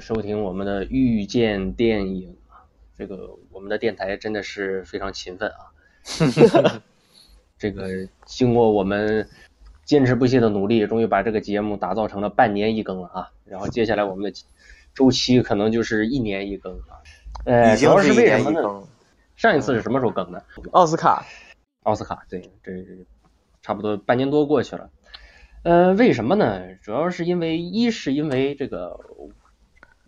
收听我们的遇见电影啊。这个我们的电台真的是非常勤奋啊。这个经过我们坚持不懈的努力，终于把这个节目打造成了半年一更了啊。然后接下来我们的周期可能就是一年一更啊。呃，主要是为什么呢？上一次是什么时候更的？奥斯卡。奥斯卡，对，这差不多半年多过去了。呃，为什么呢？主要是因为一是因为这个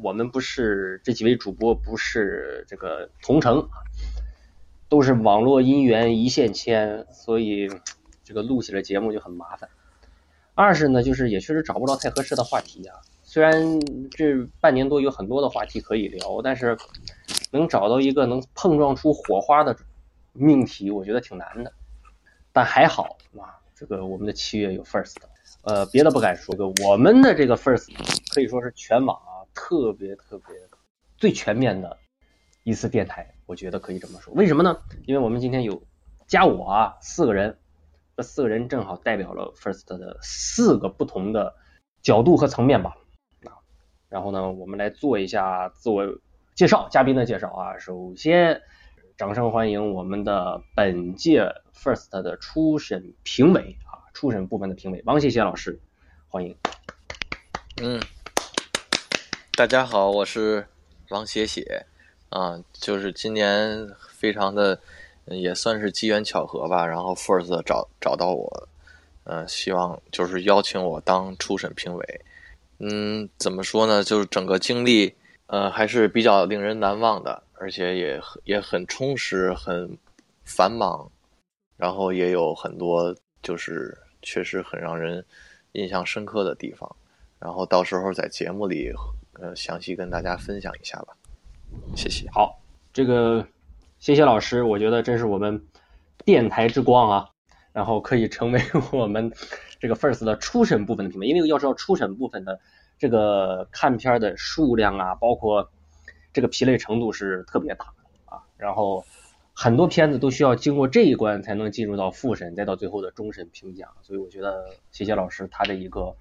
我们不是这几位主播不是这个同城，都是网络姻缘一线牵，所以这个录起来节目就很麻烦。二是呢，就是也确实找不着太合适的话题啊。虽然这半年多有很多的话题可以聊，但是能找到一个能碰撞出火花的命题，我觉得挺难的。但还好啊，这个我们的七月有 First。呃，别的不敢说，个我们的这个 First 可以说是全网特别特别最全面的一次电台，我觉得可以这么说。为什么呢？因为我们今天有加我啊四个人，这四个人正好代表了 First 的四个不同的角度和层面吧。啊，然后呢，我们来做一下自我介绍，嘉宾的介绍啊。首先，掌声欢迎我们的本届 First 的初审评委啊。初审部分的评委王谢谢老师，欢迎。嗯，大家好，我是王写写啊，就是今年非常的也算是机缘巧合吧，然后 First 找找到我，呃，希望就是邀请我当初审评委。嗯，怎么说呢？就是整个经历呃还是比较令人难忘的，而且也也很充实，很繁忙，然后也有很多。就是确实很让人印象深刻的地方，然后到时候在节目里呃详细跟大家分享一下吧，谢谢。好，这个谢谢老师，我觉得真是我们电台之光啊，然后可以成为 我们这个 first 的初审部分的评委，因为要知道初审部分的这个看片的数量啊，包括这个疲累程度是特别大的啊，然后。很多片子都需要经过这一关才能进入到复审，再到最后的终审评奖，所以我觉得谢谢老师他的一个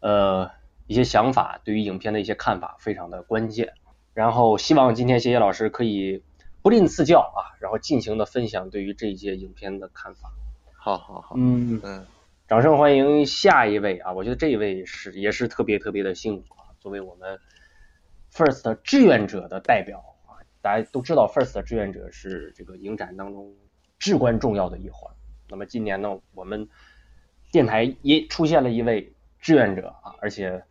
呃一些想法，对于影片的一些看法非常的关键。然后希望今天谢谢老师可以不吝赐教啊，然后尽情的分享对于这一届影片的看法。好好好，嗯嗯，掌声欢迎下一位啊！我觉得这一位是也是特别特别的辛苦啊，作为我们 First 志愿者的代表啊。大家都知道，First 志愿者是这个影展当中至关重要的一环。那么今年呢，我们电台也出现了一位志愿者啊，而且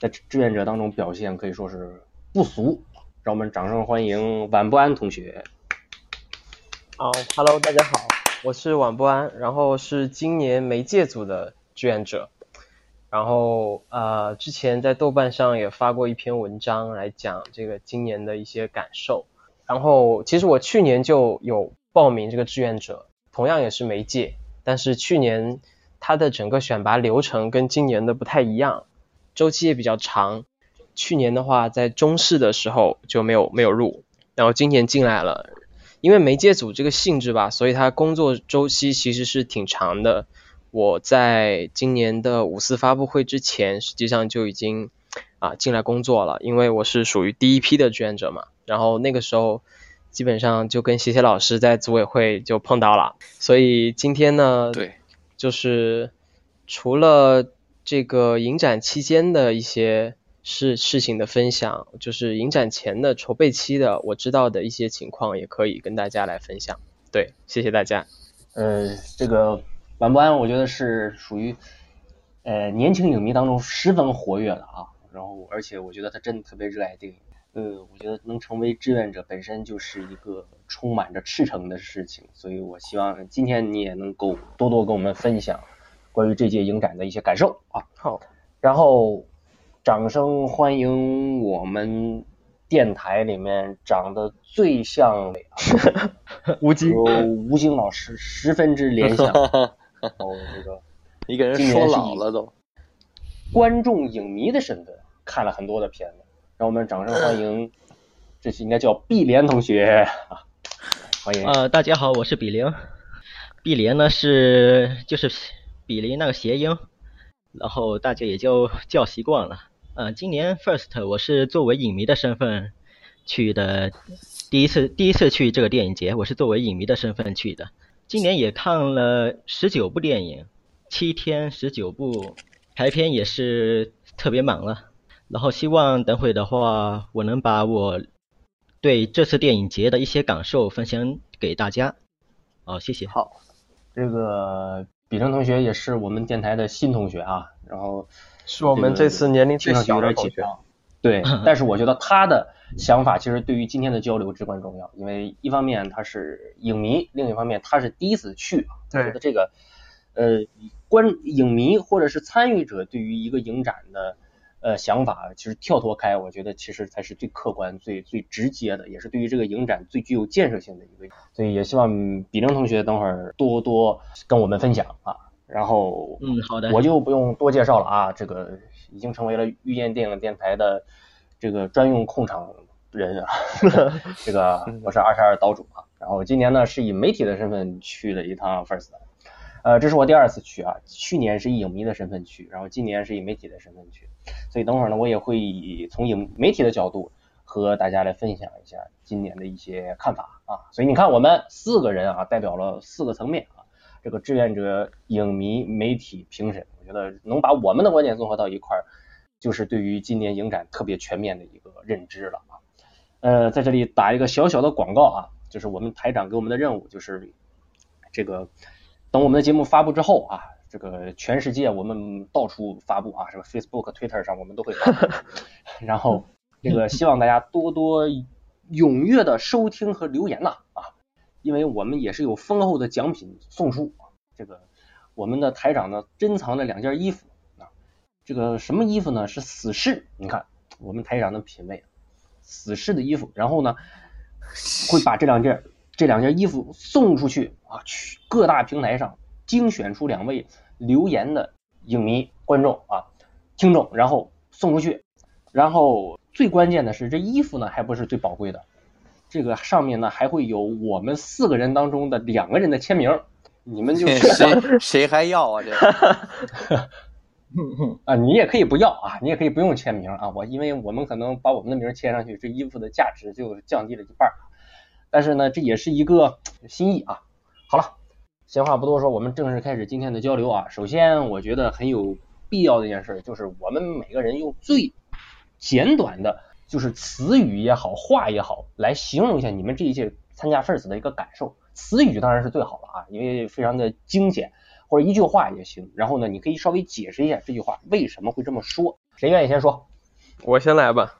在志愿者当中表现可以说是不俗。让我们掌声欢迎晚不安同学。好，Hello，大家好，我是晚不安，然后是今年媒介组的志愿者。然后呃，之前在豆瓣上也发过一篇文章来讲这个今年的一些感受。然后其实我去年就有报名这个志愿者，同样也是媒介，但是去年它的整个选拔流程跟今年的不太一样，周期也比较长。去年的话在中试的时候就没有没有入，然后今年进来了，因为媒介组这个性质吧，所以它工作周期其实是挺长的。我在今年的五四发布会之前，实际上就已经啊进来工作了，因为我是属于第一批的志愿者嘛。然后那个时候基本上就跟谢谢老师在组委会就碰到了，所以今天呢，对，就是除了这个影展期间的一些事事情的分享，就是影展前的筹备期的我知道的一些情况，也可以跟大家来分享。对，谢谢大家。呃，这个。晚不安，我觉得是属于呃年轻影迷当中十分活跃的啊，然后而且我觉得他真的特别热爱电影，呃，我觉得能成为志愿者本身就是一个充满着赤诚的事情，所以我希望今天你也能够多多跟我们分享关于这届影展的一些感受啊。好，然后掌声欢迎我们电台里面长得最像 吴京，吴京老师十分之联想。哦，这个一个人说老了都，观众影迷的身份看了很多的片子，让我们掌声欢迎，这是应该叫碧莲同学啊，欢迎。呃，大家好，我是比林，碧莲呢是就是比林那个谐音，然后大家也就叫习惯了。呃，今年 First 我是作为影迷的身份去的，第一次第一次去这个电影节，我是作为影迷的身份去的。今年也看了十九部电影，七天十九部，排片也是特别忙了。然后希望等会的话，我能把我对这次电影节的一些感受分享给大家。好，谢谢。好，这个比成同学也是我们电台的新同学啊，然后是我们这次年龄最小的同学。对，但是我觉得他的想法其实对于今天的交流至关重要，因为一方面他是影迷，另一方面他是第一次去，我觉得这个呃观影迷或者是参与者对于一个影展的呃想法，其实跳脱开，我觉得其实才是最客观、最最直接的，也是对于这个影展最具有建设性的一个。所以也希望比正同学等会儿多多跟我们分享啊，然后嗯好的，我就不用多介绍了啊，这个。已经成为了遇见电影电台的这个专用控场人啊，这个我是二十二岛主啊，然后今年呢是以媒体的身份去了一趟 First，呃，这是我第二次去啊，去年是以影迷的身份去，然后今年是以媒体的身份去，所以等会儿呢我也会以从影媒体的角度和大家来分享一下今年的一些看法啊，所以你看我们四个人啊代表了四个层面啊，这个志愿者、影迷、媒体、评审。我觉得能把我们的观点综合到一块儿，就是对于今年影展特别全面的一个认知了啊。呃，在这里打一个小小的广告啊，就是我们台长给我们的任务，就是这个等我们的节目发布之后啊，这个全世界我们到处发布啊，什么 Facebook、Twitter 上我们都会发。然后这个希望大家多多踊跃的收听和留言呐啊，因为我们也是有丰厚的奖品送出这个。我们的台长呢，珍藏了两件衣服啊，这个什么衣服呢？是死侍。你看我们台长的品味，死侍的衣服。然后呢，会把这两件这两件衣服送出去啊，去各大平台上精选出两位留言的影迷、观众啊、听众，然后送出去。然后最关键的是，这衣服呢还不是最宝贵的，这个上面呢还会有我们四个人当中的两个人的签名。你们就 谁谁还要啊？这个 啊，你也可以不要啊，你也可以不用签名啊。我因为我们可能把我们的名签上去，这衣服的价值就降低了一半。但是呢，这也是一个心意啊。好了，闲话不多说，我们正式开始今天的交流啊。首先，我觉得很有必要的一件事就是我们每个人用最简短的，就是词语也好，话也好，来形容一下你们这一届参加 First 的一个感受。词语当然是最好了啊，因为非常的精简，或者一句话也行。然后呢，你可以稍微解释一下这句话为什么会这么说。谁愿意先说？我先来吧。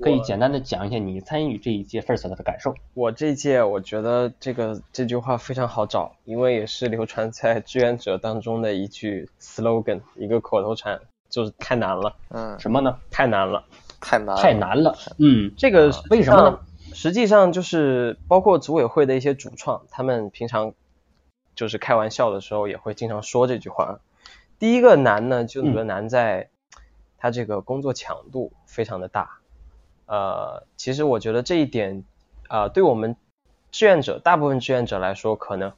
可以简单的讲一下你参与这一届 First 的感受。我这一届我觉得这个这句话非常好找，因为也是流传在志愿者当中的一句 slogan，一个口头禅，就是太难了。嗯。什么呢？太难了。太难。太难了。嗯。这个为什么呢？实际上就是包括组委会的一些主创，他们平常就是开玩笑的时候也会经常说这句话。第一个难呢，就难在它这个工作强度非常的大。呃，其实我觉得这一点啊，对我们志愿者大部分志愿者来说，可能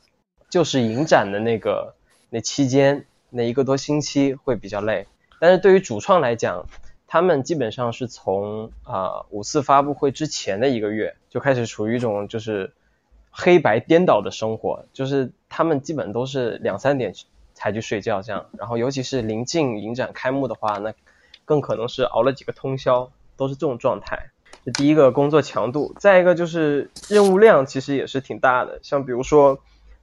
就是影展的那个那期间那一个多星期会比较累，但是对于主创来讲。他们基本上是从啊五次发布会之前的一个月就开始处于一种就是黑白颠倒的生活，就是他们基本都是两三点才去睡觉这样，然后尤其是临近影展开幕的话，那更可能是熬了几个通宵，都是这种状态。这第一个工作强度，再一个就是任务量其实也是挺大的，像比如说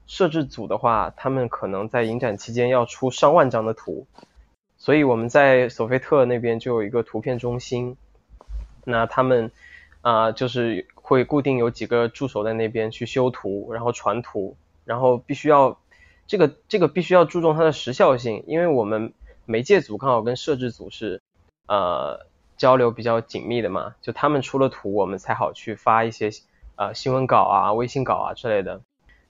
摄制组的话，他们可能在影展期间要出上万张的图。所以我们在索菲特那边就有一个图片中心，那他们啊就是会固定有几个助手在那边去修图，然后传图，然后必须要这个这个必须要注重它的时效性，因为我们媒介组刚好跟摄制组是呃交流比较紧密的嘛，就他们出了图，我们才好去发一些呃新闻稿啊、微信稿啊之类的。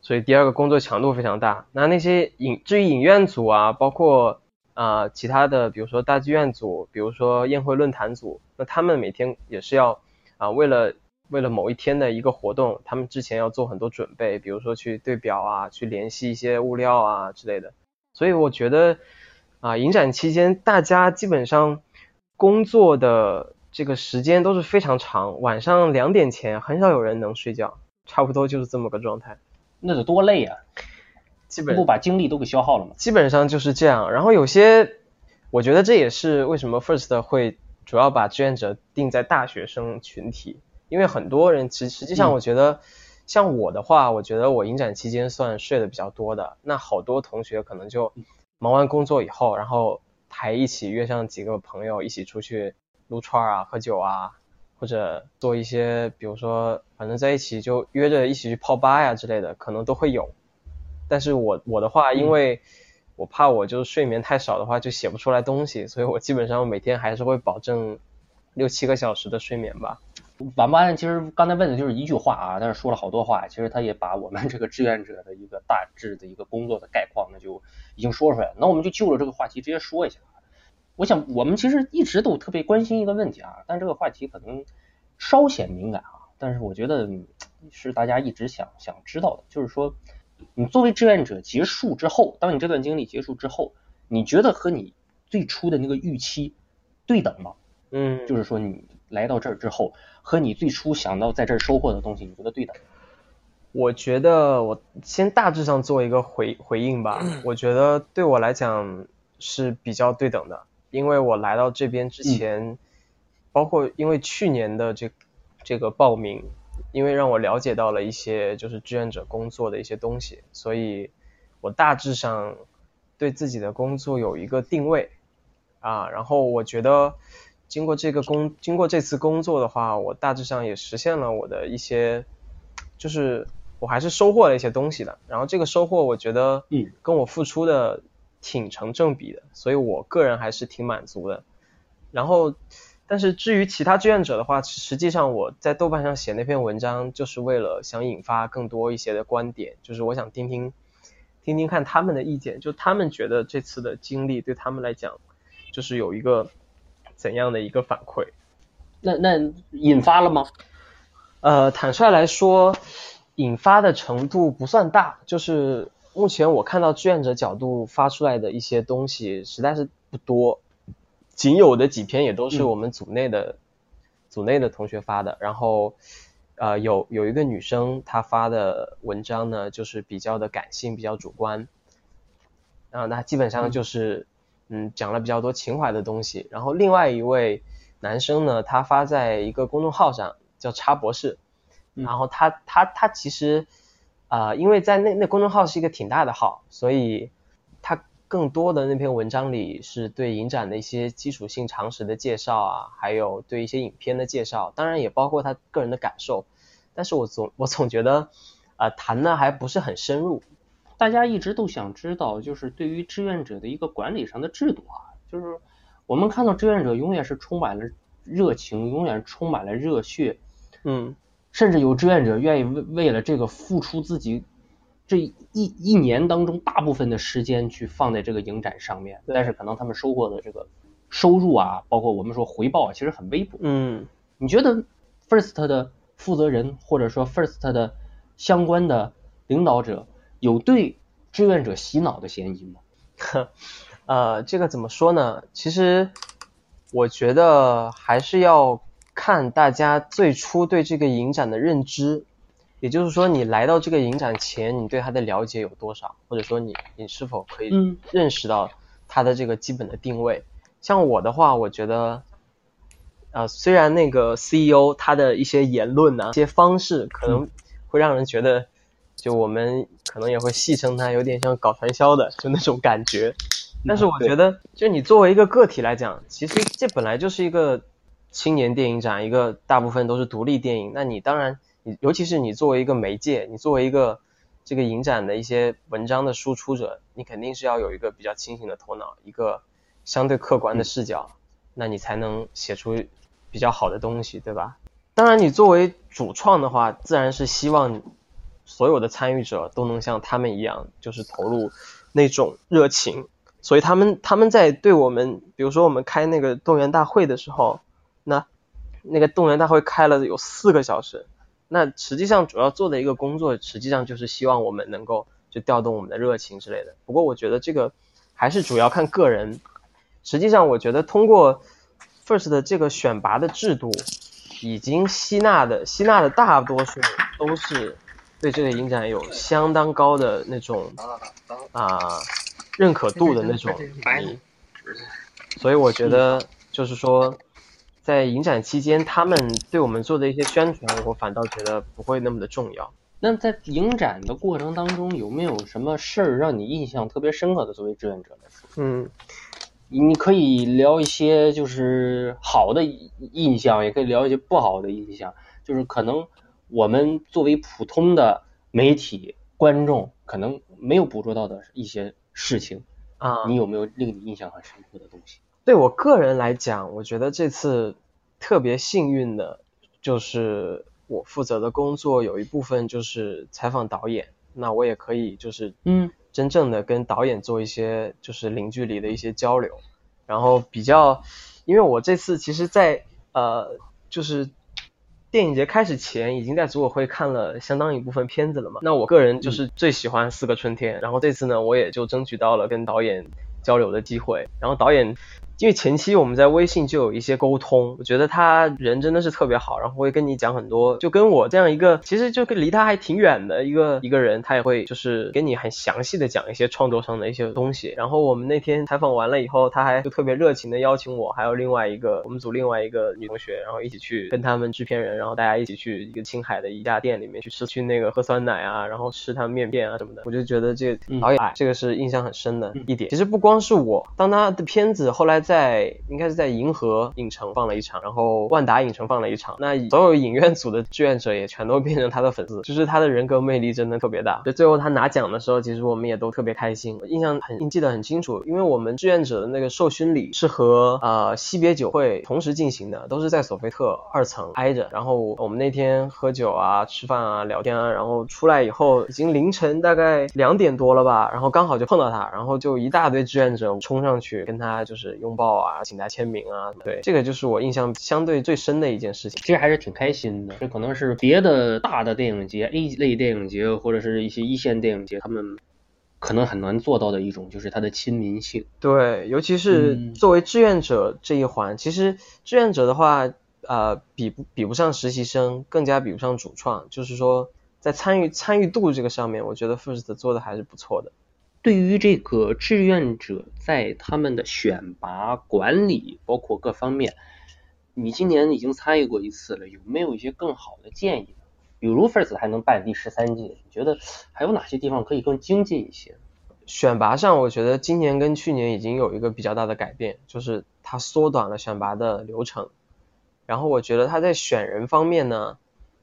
所以第二个工作强度非常大。那那些影至于影院组啊，包括啊，其他的比如说大剧院组，比如说宴会论坛组，那他们每天也是要啊，为了为了某一天的一个活动，他们之前要做很多准备，比如说去对表啊，去联系一些物料啊之类的。所以我觉得啊，影展期间大家基本上工作的这个时间都是非常长，晚上两点前很少有人能睡觉，差不多就是这么个状态。那得多累啊！基本不把精力都给消耗了吗？基本上就是这样。然后有些，我觉得这也是为什么 First 会主要把志愿者定在大学生群体，因为很多人实实际上我觉得，像我的话，我觉得我影展期间算睡得比较多的。那好多同学可能就忙完工作以后，然后还一起约上几个朋友一起出去撸串啊、喝酒啊，或者做一些，比如说反正在一起就约着一起去泡吧呀之类的，可能都会有。但是我我的话，因为我怕我就睡眠太少的话就写不出来东西，所以我基本上每天还是会保证六七个小时的睡眠吧。晚班其实刚才问的就是一句话啊，但是说了好多话，其实他也把我们这个志愿者的一个大致的一个工作的概况呢就已经说出来了。那我们就就着这个话题直接说一下。我想我们其实一直都特别关心一个问题啊，但这个话题可能稍显敏感啊，但是我觉得是大家一直想想知道的，就是说。你作为志愿者结束之后，当你这段经历结束之后，你觉得和你最初的那个预期对等吗？嗯，就是说你来到这儿之后，和你最初想到在这儿收获的东西，你觉得对等？我觉得我先大致上做一个回回应吧。我觉得对我来讲是比较对等的，因为我来到这边之前，包括因为去年的这这个报名。因为让我了解到了一些就是志愿者工作的一些东西，所以我大致上对自己的工作有一个定位啊。然后我觉得经过这个工，经过这次工作的话，我大致上也实现了我的一些，就是我还是收获了一些东西的。然后这个收获，我觉得嗯，跟我付出的挺成正比的，所以我个人还是挺满足的。然后。但是至于其他志愿者的话，实际上我在豆瓣上写那篇文章，就是为了想引发更多一些的观点，就是我想听听，听听看他们的意见，就他们觉得这次的经历对他们来讲，就是有一个怎样的一个反馈？那那引发了吗？呃，坦率来说，引发的程度不算大，就是目前我看到志愿者角度发出来的一些东西，实在是不多。仅有的几篇也都是我们组内的组内的同学发的，然后呃有有一个女生她发的文章呢，就是比较的感性，比较主观，啊那基本上就是嗯讲了比较多情怀的东西，然后另外一位男生呢，他发在一个公众号上叫叉博士，然后他他他其实啊因为在那那公众号是一个挺大的号，所以他。更多的那篇文章里是对影展的一些基础性常识的介绍啊，还有对一些影片的介绍，当然也包括他个人的感受。但是我总我总觉得，啊谈的还不是很深入。大家一直都想知道，就是对于志愿者的一个管理上的制度啊，就是我们看到志愿者永远是充满了热情，永远充满了热血，嗯，甚至有志愿者愿意为为了这个付出自己。这一一年当中，大部分的时间去放在这个影展上面，但是可能他们收获的这个收入啊，包括我们说回报啊，其实很微薄。嗯，你觉得 First 的负责人或者说 First 的相关的领导者有对志愿者洗脑的嫌疑吗？呃，这个怎么说呢？其实我觉得还是要看大家最初对这个影展的认知。也就是说，你来到这个影展前，你对它的了解有多少？或者说，你你是否可以认识到它的这个基本的定位？像我的话，我觉得，呃，虽然那个 CEO 他的一些言论呢，一些方式可能会让人觉得，就我们可能也会戏称它有点像搞传销的，就那种感觉。但是我觉得，就你作为一个个体来讲，其实这本来就是一个青年电影展，一个大部分都是独立电影，那你当然。你尤其是你作为一个媒介，你作为一个这个影展的一些文章的输出者，你肯定是要有一个比较清醒的头脑，一个相对客观的视角，那你才能写出比较好的东西，对吧？当然，你作为主创的话，自然是希望所有的参与者都能像他们一样，就是投入那种热情。所以他们他们在对我们，比如说我们开那个动员大会的时候，那那个动员大会开了有四个小时。那实际上主要做的一个工作，实际上就是希望我们能够就调动我们的热情之类的。不过我觉得这个还是主要看个人。实际上我觉得通过 First 的这个选拔的制度，已经吸纳的吸纳的大多数都是对这个影展有相当高的那种啊认可度的那种迷，所以我觉得就是说，在影展期间，他们对我们做的一些宣传，我反倒觉得不会那么的重要。那在影展的过程当中，有没有什么事儿让你印象特别深刻的？作为志愿者来说，嗯，你可以聊一些就是好的印象，也可以聊一些不好的印象。就是可能我们作为普通的媒体观众，可能没有捕捉到的一些事情啊，你有没有令你印象很深刻的东西？对我个人来讲，我觉得这次特别幸运的，就是我负责的工作有一部分就是采访导演，那我也可以就是嗯真正的跟导演做一些就是零距离的一些交流，然后比较，因为我这次其实在呃就是电影节开始前已经在组委会看了相当一部分片子了嘛，那我个人就是最喜欢《四个春天》，然后这次呢我也就争取到了跟导演交流的机会，然后导演。因为前期我们在微信就有一些沟通，我觉得他人真的是特别好，然后会跟你讲很多，就跟我这样一个其实就跟离他还挺远的一个一个人，他也会就是跟你很详细的讲一些创作上的一些东西。然后我们那天采访完了以后，他还就特别热情的邀请我，还有另外一个我们组另外一个女同学，然后一起去跟他们制片人，然后大家一起去一个青海的一家店里面去吃，去那个喝酸奶啊，然后吃他们面片啊什么的。我就觉得这个导演、哎，这个是印象很深的一点。其实不光是我，当他的片子后来在应该是在银河影城放了一场，然后万达影城放了一场，那所有影院组的志愿者也全都变成他的粉丝，就是他的人格魅力真的特别大。就最后他拿奖的时候，其实我们也都特别开心，印象很记得很清楚，因为我们志愿者的那个授勋礼是和呃惜别酒会同时进行的，都是在索菲特二层挨着。然后我们那天喝酒啊、吃饭啊、聊天啊，然后出来以后已经凌晨大概两点多了吧，然后刚好就碰到他，然后就一大堆志愿者冲上去跟他就是拥抱啊，请他签名啊，对，这个就是我印象相对最深的一件事情。其实还是挺开心的，这可能是别的大的电影节、A 类电影节或者是一些一线电影节，他们可能很难做到的一种，就是它的亲民性。对，尤其是作为志愿者这一环，其实志愿者的话，呃，比不比不上实习生，更加比不上主创，就是说在参与参与度这个上面，我觉得 First 做的还是不错的。对于这个志愿者在他们的选拔、管理，包括各方面，你今年已经参与过一次了，有没有一些更好的建议？比如 First 还能办第十三届，你觉得还有哪些地方可以更精进一些？选拔上，我觉得今年跟去年已经有一个比较大的改变，就是它缩短了选拔的流程。然后我觉得他在选人方面呢，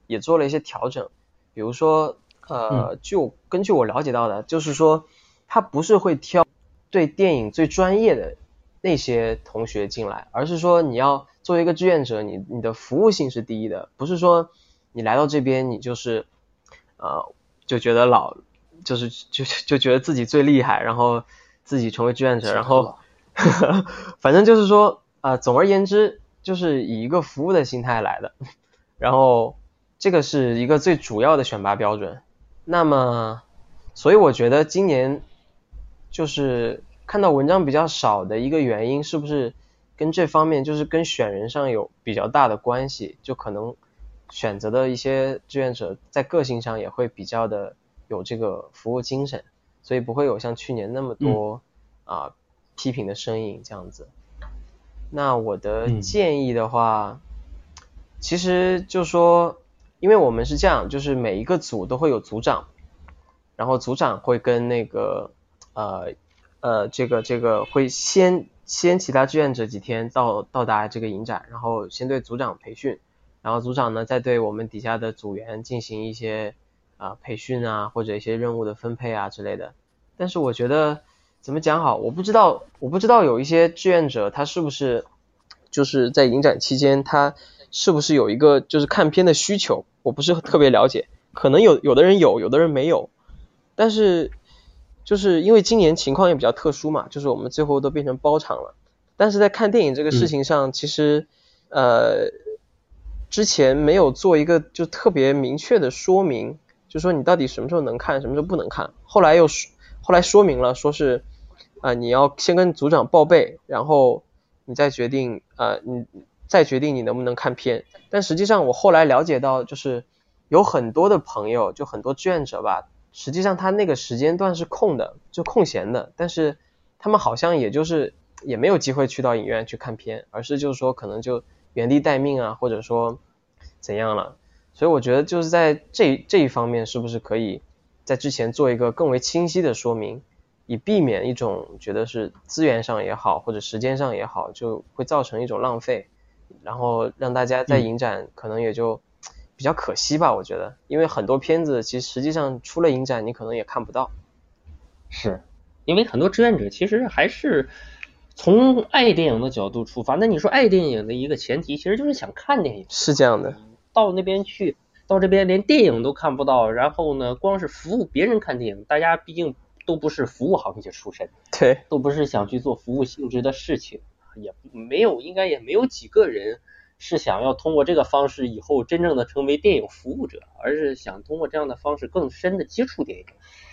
也做了一些调整，比如说，呃，就根据我了解到的，就是说。他不是会挑对电影最专业的那些同学进来，而是说你要作为一个志愿者，你你的服务性是第一的，不是说你来到这边你就是呃就觉得老就是就就觉得自己最厉害，然后自己成为志愿者，然后 反正就是说啊，总而言之就是以一个服务的心态来的，然后这个是一个最主要的选拔标准。那么，所以我觉得今年。就是看到文章比较少的一个原因，是不是跟这方面就是跟选人上有比较大的关系？就可能选择的一些志愿者在个性上也会比较的有这个服务精神，所以不会有像去年那么多啊批评的声音这样子。那我的建议的话，其实就说，因为我们是这样，就是每一个组都会有组长，然后组长会跟那个。呃呃，这个这个会先先其他志愿者几天到到达这个影展，然后先对组长培训，然后组长呢再对我们底下的组员进行一些啊培训啊或者一些任务的分配啊之类的。但是我觉得怎么讲好，我不知道我不知道有一些志愿者他是不是就是在影展期间他是不是有一个就是看片的需求，我不是特别了解，可能有有的人有，有的人没有，但是。就是因为今年情况也比较特殊嘛，就是我们最后都变成包场了。但是在看电影这个事情上，其实呃之前没有做一个就特别明确的说明，就说你到底什么时候能看，什么时候不能看。后来又后来说明了，说是啊你要先跟组长报备，然后你再决定呃你再决定你能不能看片。但实际上我后来了解到，就是有很多的朋友，就很多志愿者吧，实际上他那个时间段是空的，就空闲的，但是他们好像也就是也没有机会去到影院去看片，而是就是说可能就原地待命啊，或者说怎样了。所以我觉得就是在这这一方面，是不是可以在之前做一个更为清晰的说明，以避免一种觉得是资源上也好，或者时间上也好，就会造成一种浪费，然后让大家在影展可能也就比较可惜吧。我觉得，因为很多片子其实实际上出了影展，你可能也看不到。是，因为很多志愿者其实还是从爱电影的角度出发。那你说爱电影的一个前提，其实就是想看电影。是这样的。到那边去，到这边连电影都看不到，然后呢，光是服务别人看电影，大家毕竟都不是服务行业出身，对，都不是想去做服务性质的事情，也没有，应该也没有几个人是想要通过这个方式以后真正的成为电影服务者，而是想通过这样的方式更深的接触电影。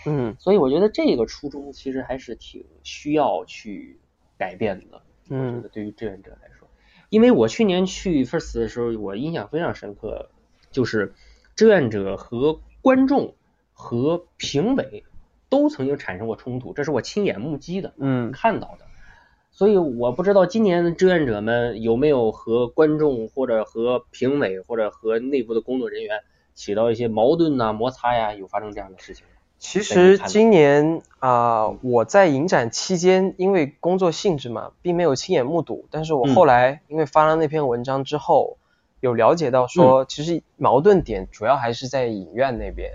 嗯，所以我觉得这个初衷其实还是挺需要去改变的。嗯，对于志愿者来说。因为我去年去 First 的时候，我印象非常深刻，就是志愿者和观众和评委都曾经产生过冲突，这是我亲眼目击的，嗯，看到的。所以我不知道今年的志愿者们有没有和观众或者和评委或者和内部的工作人员起到一些矛盾呐、摩擦呀，有发生这样的事情。其实今年啊，我在影展期间，因为工作性质嘛，并没有亲眼目睹。但是我后来因为发了那篇文章之后，有了解到说，其实矛盾点主要还是在影院那边。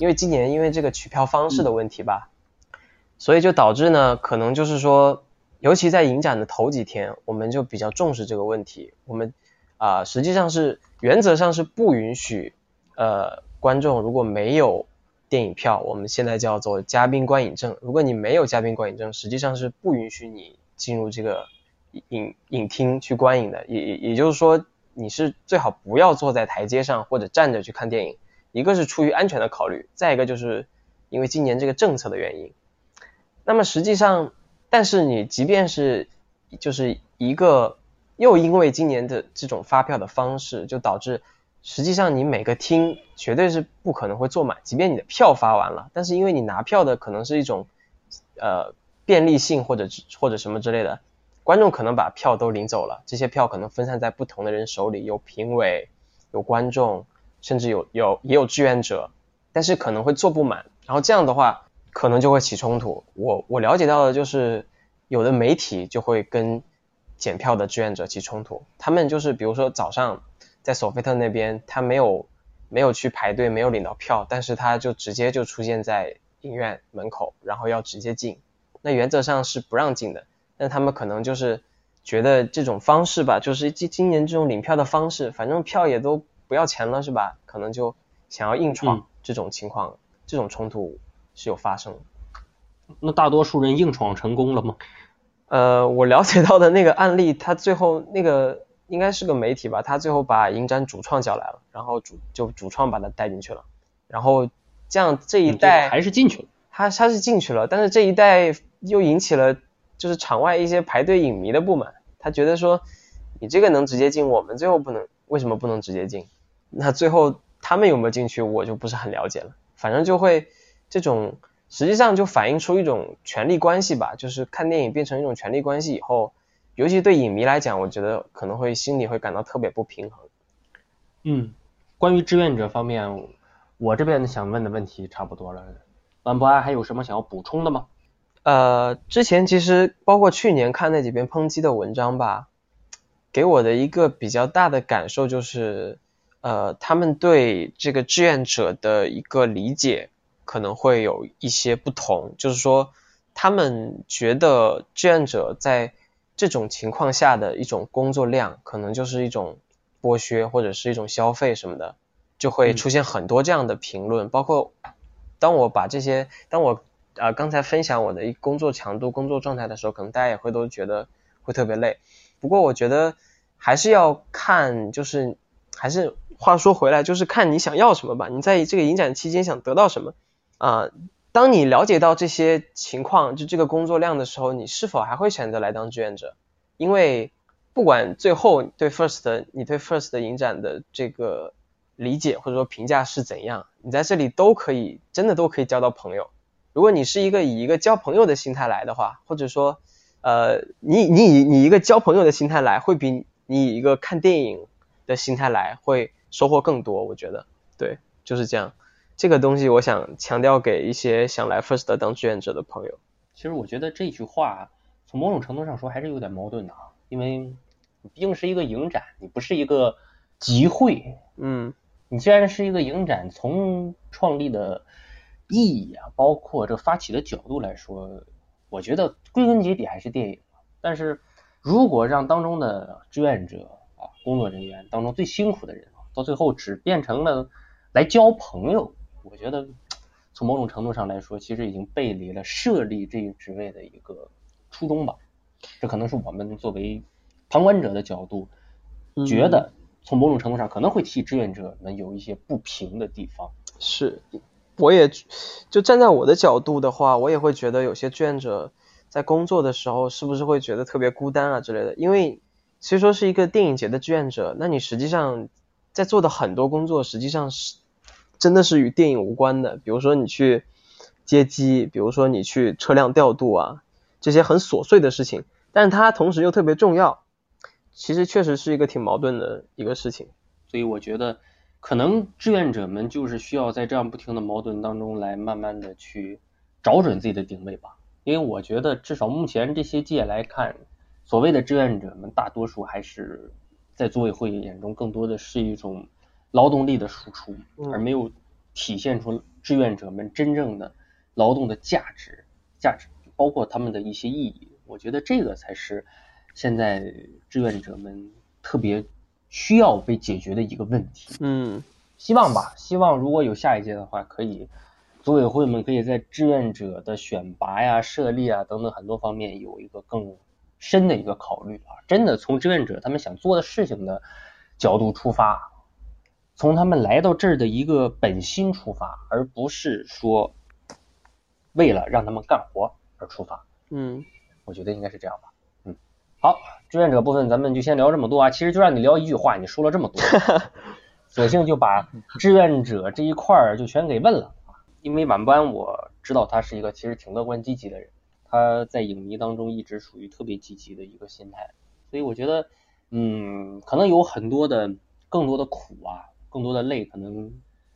因为今年因为这个取票方式的问题吧，所以就导致呢，可能就是说，尤其在影展的头几天，我们就比较重视这个问题。我们啊，实际上是原则上是不允许呃观众如果没有。电影票我们现在叫做嘉宾观影证。如果你没有嘉宾观影证，实际上是不允许你进入这个影影厅去观影的。也也就是说，你是最好不要坐在台阶上或者站着去看电影。一个是出于安全的考虑，再一个就是因为今年这个政策的原因。那么实际上，但是你即便是就是一个又因为今年的这种发票的方式，就导致。实际上，你每个厅绝对是不可能会坐满，即便你的票发完了，但是因为你拿票的可能是一种呃便利性或者或者什么之类的，观众可能把票都领走了，这些票可能分散在不同的人手里，有评委，有观众，甚至有有也有志愿者，但是可能会坐不满，然后这样的话可能就会起冲突。我我了解到的就是有的媒体就会跟检票的志愿者起冲突，他们就是比如说早上。在索菲特那边，他没有没有去排队，没有领到票，但是他就直接就出现在影院门口，然后要直接进。那原则上是不让进的，但他们可能就是觉得这种方式吧，就是今今年这种领票的方式，反正票也都不要钱了，是吧？可能就想要硬闯这种情况，这种冲突是有发生。那大多数人硬闯成功了吗？呃，我了解到的那个案例，他最后那个。应该是个媒体吧，他最后把影展主创叫来了，然后主就主创把他带进去了，然后这样这一代还是进去了，他他是进去了，但是这一代又引起了就是场外一些排队影迷的不满，他觉得说你这个能直接进，我们最后不能，为什么不能直接进？那最后他们有没有进去，我就不是很了解了，反正就会这种实际上就反映出一种权力关系吧，就是看电影变成一种权力关系以后。尤其对影迷来讲，我觉得可能会心里会感到特别不平衡。嗯，关于志愿者方面，我这边想问的问题差不多了。兰博安还有什么想要补充的吗？呃，之前其实包括去年看那几篇抨击的文章吧，给我的一个比较大的感受就是，呃，他们对这个志愿者的一个理解可能会有一些不同，就是说他们觉得志愿者在这种情况下的一种工作量，可能就是一种剥削或者是一种消费什么的，就会出现很多这样的评论。包括当我把这些，当我啊刚才分享我的一工作强度、工作状态的时候，可能大家也会都觉得会特别累。不过我觉得还是要看，就是还是话说回来，就是看你想要什么吧。你在这个影展期间想得到什么啊？当你了解到这些情况，就这个工作量的时候，你是否还会选择来当志愿者？因为不管最后对 First 你对 First 影展的这个理解或者说评价是怎样，你在这里都可以真的都可以交到朋友。如果你是一个以一个交朋友的心态来的话，或者说呃你你以你一个交朋友的心态来，会比你以一个看电影的心态来会收获更多。我觉得对，就是这样。这个东西我想强调给一些想来 First 当志愿者的朋友。其实我觉得这句话从某种程度上说还是有点矛盾的啊，因为你毕竟是一个影展，你不是一个集会。嗯你既然是一个影展，从创立的意义啊，包括这发起的角度来说，我觉得归根结底还是电影。但是如果让当中的志愿者啊、工作人员当中最辛苦的人，到最后只变成了来交朋友，我觉得从某种程度上来说，其实已经背离了设立这一职位的一个初衷吧。这可能是我们作为旁观者的角度，觉得从某种程度上可能会替志愿者们有一些不平的地方。是，我也就站在我的角度的话，我也会觉得有些志愿者在工作的时候是不是会觉得特别孤单啊之类的。因为其实说是一个电影节的志愿者，那你实际上在做的很多工作，实际上是真的是与电影无关的。比如说你去接机，比如说你去车辆调度啊，这些很琐碎的事情，但是它同时又特别重要。其实确实是一个挺矛盾的一个事情。所以我觉得，可能志愿者们就是需要在这样不停的矛盾当中来慢慢的去找准自己的定位吧。因为我觉得，至少目前这些届来看，所谓的志愿者们大多数还是在组委会眼中更多的是一种劳动力的输出，而没有体现出志愿者们真正的劳动的价值、价值，包括他们的一些意义。我觉得这个才是现在志愿者们特别需要被解决的一个问题。嗯希望吧，希望如果有下一届的话，可以组委会们可以在志愿者的选拔呀、设立啊等等很多方面有一个更深的一个考虑啊。真的从志愿者他们想做的事情的角度出发，从他们来到这儿的一个本心出发，而不是说为了让他们干活而出发。嗯我觉得应该是这样吧。嗯，好，志愿者部分咱们就先聊这么多啊。其实就让你聊一句话，你说了这么多，索性就把志愿者这一块儿就全给问了啊。因为晚班我知道他是一个其实挺乐观积极的人，他在影迷当中一直属于特别积极的一个心态，所以我觉得，嗯，可能有很多的更多的苦啊，更多的泪，可能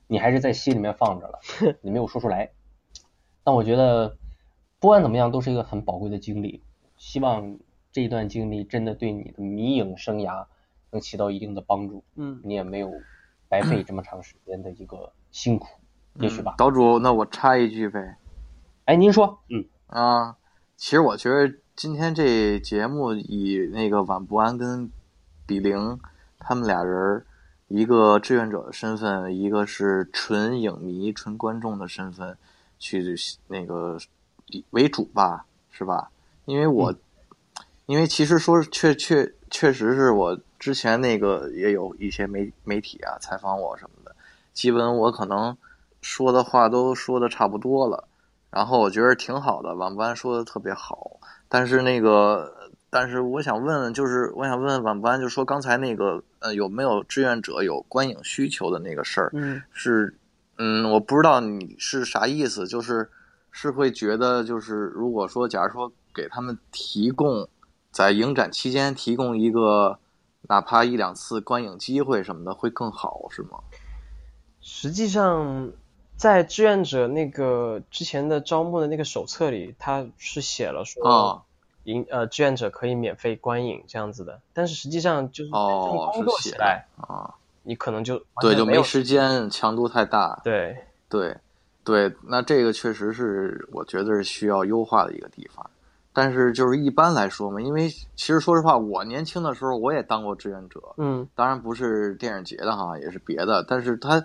你还是在心里面放着了，你没有说出来。但我觉得不管怎么样，都是一个很宝贵的经历。希望这一段经历真的对你的迷影生涯能起到一定的帮助。嗯你也没有白费这么长时间的一个辛苦，也许吧。岛主，那我插一句呗。哎，您说，嗯，啊，其实我觉得今天这节目以那个晚不安跟比灵他们俩人儿，一个志愿者的身份，一个是纯影迷、纯观众的身份去那个为主吧，是吧？因为我，因为其实说确确确实是我之前那个也有一些媒媒体啊采访我什么的，基本我可能说的话都说的差不多了。然后我觉得挺好的，晚班说的特别好，但是那个，但是我想问问，就是我想问问晚班，就说刚才那个，呃，有没有志愿者有观影需求的那个事儿？嗯是，嗯，我不知道你是啥意思，就是是会觉得，就是如果说，假如说给他们提供在影展期间提供一个哪怕一两次观影机会什么的，会更好，是吗？实际上，在志愿者那个之前的招募的那个手册里，他是写了说啊，影呃志愿者可以免费观影这样子的，但是实际上就是哦，工作起来，啊，你可能就对，就没时间，强度太大。对，对，对，那这个确实是我觉得是需要优化的一个地方。但是就是一般来说嘛，因为其实说实话，我年轻的时候我也当过志愿者，嗯当然不是电影节的哈，也是别的。但是他，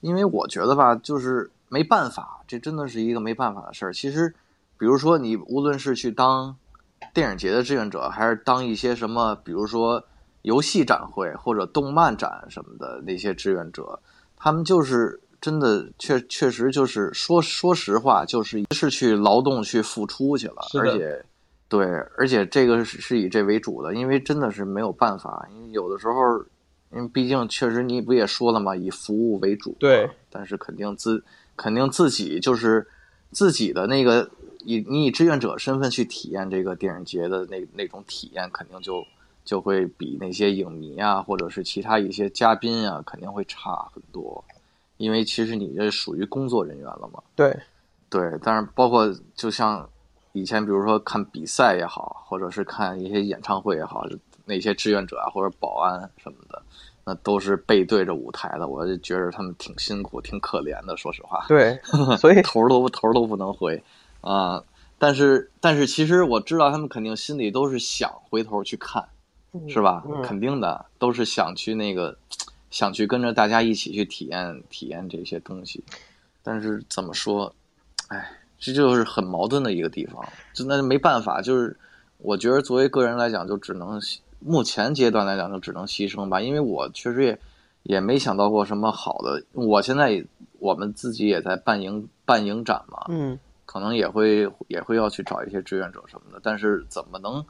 因为我觉得吧，就是没办法，这真的是一个没办法的事儿。其实，比如说你无论是去当电影节的志愿者，还是当一些什么，比如说游戏展会或者动漫展什么的那些志愿者，他们就是真的确确实就是说说实话，就是是去劳动去付出去了，而且对，而且这个是是以这为主的，因为真的是没有办法，因为有的时候，因为毕竟确实你不也说了嘛，以服务为主，对，但是肯定自肯定自己就是自己的那个以你以志愿者身份去体验这个电影节的那那种体验，肯定就就会比那些影迷啊，或者是其他一些嘉宾啊，肯定会差很多，因为其实你这属于工作人员了嘛。对，对，但是包括就像以前，比如说看比赛也好，或者是看一些演唱会也好，那些志愿者啊或者保安什么的，那都是背对着舞台的，我就觉得他们挺辛苦、挺可怜的。说实话，对，所以 头儿都头儿都不能回啊。但是，但是其实我知道他们肯定心里都是想回头去看，是吧？嗯肯定的，都是想去那个，想去跟着大家一起去体验体验这些东西。但是怎么说，哎，这就是很矛盾的一个地方。就那没办法，就是我觉得作为个人来讲，就只能目前阶段来讲，就只能牺牲吧。因为我确实也也没想到过什么好的。我现在我们自己也在办影办影展嘛，嗯，可能也会也会要去找一些志愿者什么的，但是怎么能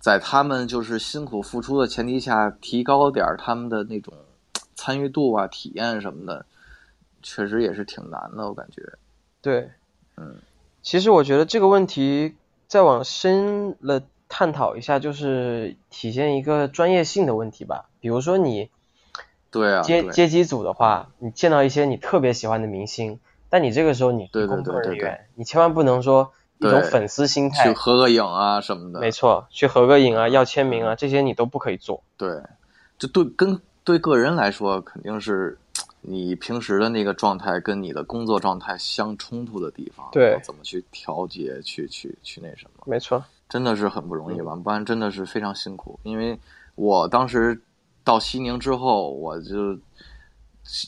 在他们就是辛苦付出的前提下，提高点儿他们的那种参与度啊、体验什么的，确实也是挺难的，我感觉。对，嗯，其实我觉得这个问题再往深了探讨一下，就是体现一个专业性的问题吧。比如说你对啊，对接接机组的话，你见到一些你特别喜欢的明星，但你这个时候你对对工作对对对人员，你千万不能说一种粉丝心态去，合个影啊什么的。没错，去合个影啊，要签名啊，这些你都不可以做。对，这对跟对个人来说，肯定是你平时的那个状态跟你的工作状态相冲突的地方，对怎么去调节，去去去那什么。没错，真的是很不容易吧，不然真的是非常辛苦。因为我当时到西宁之后，我就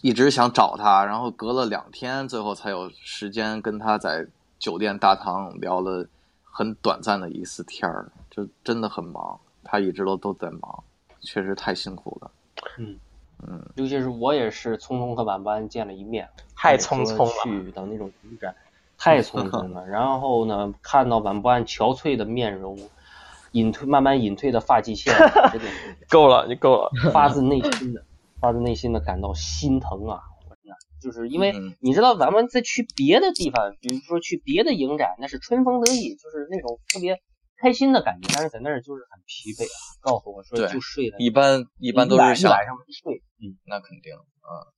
一直想找他，然后隔了两天，最后才有时间跟他在酒店大堂聊了很短暂的一次天儿，就真的很忙，他一直都都在忙，确实太辛苦了。嗯嗯尤其是我也是匆匆和晚班见了一面，太匆匆了。去的那种影展，太 匆匆了。然后呢，看到晚班憔悴的面容，隐退慢慢隐退的发际线，真的够了，你够了。发自内心的、发自内心的感到心疼啊！就是因为嗯你知道，咱们再去别的地方，比如说去别的影展，那是春风得意，就是那种特别开心的感觉，但是在那儿就是很疲惫啊。告诉我说就睡了，一般一般都晚是想一晚上没睡，嗯，那肯定啊。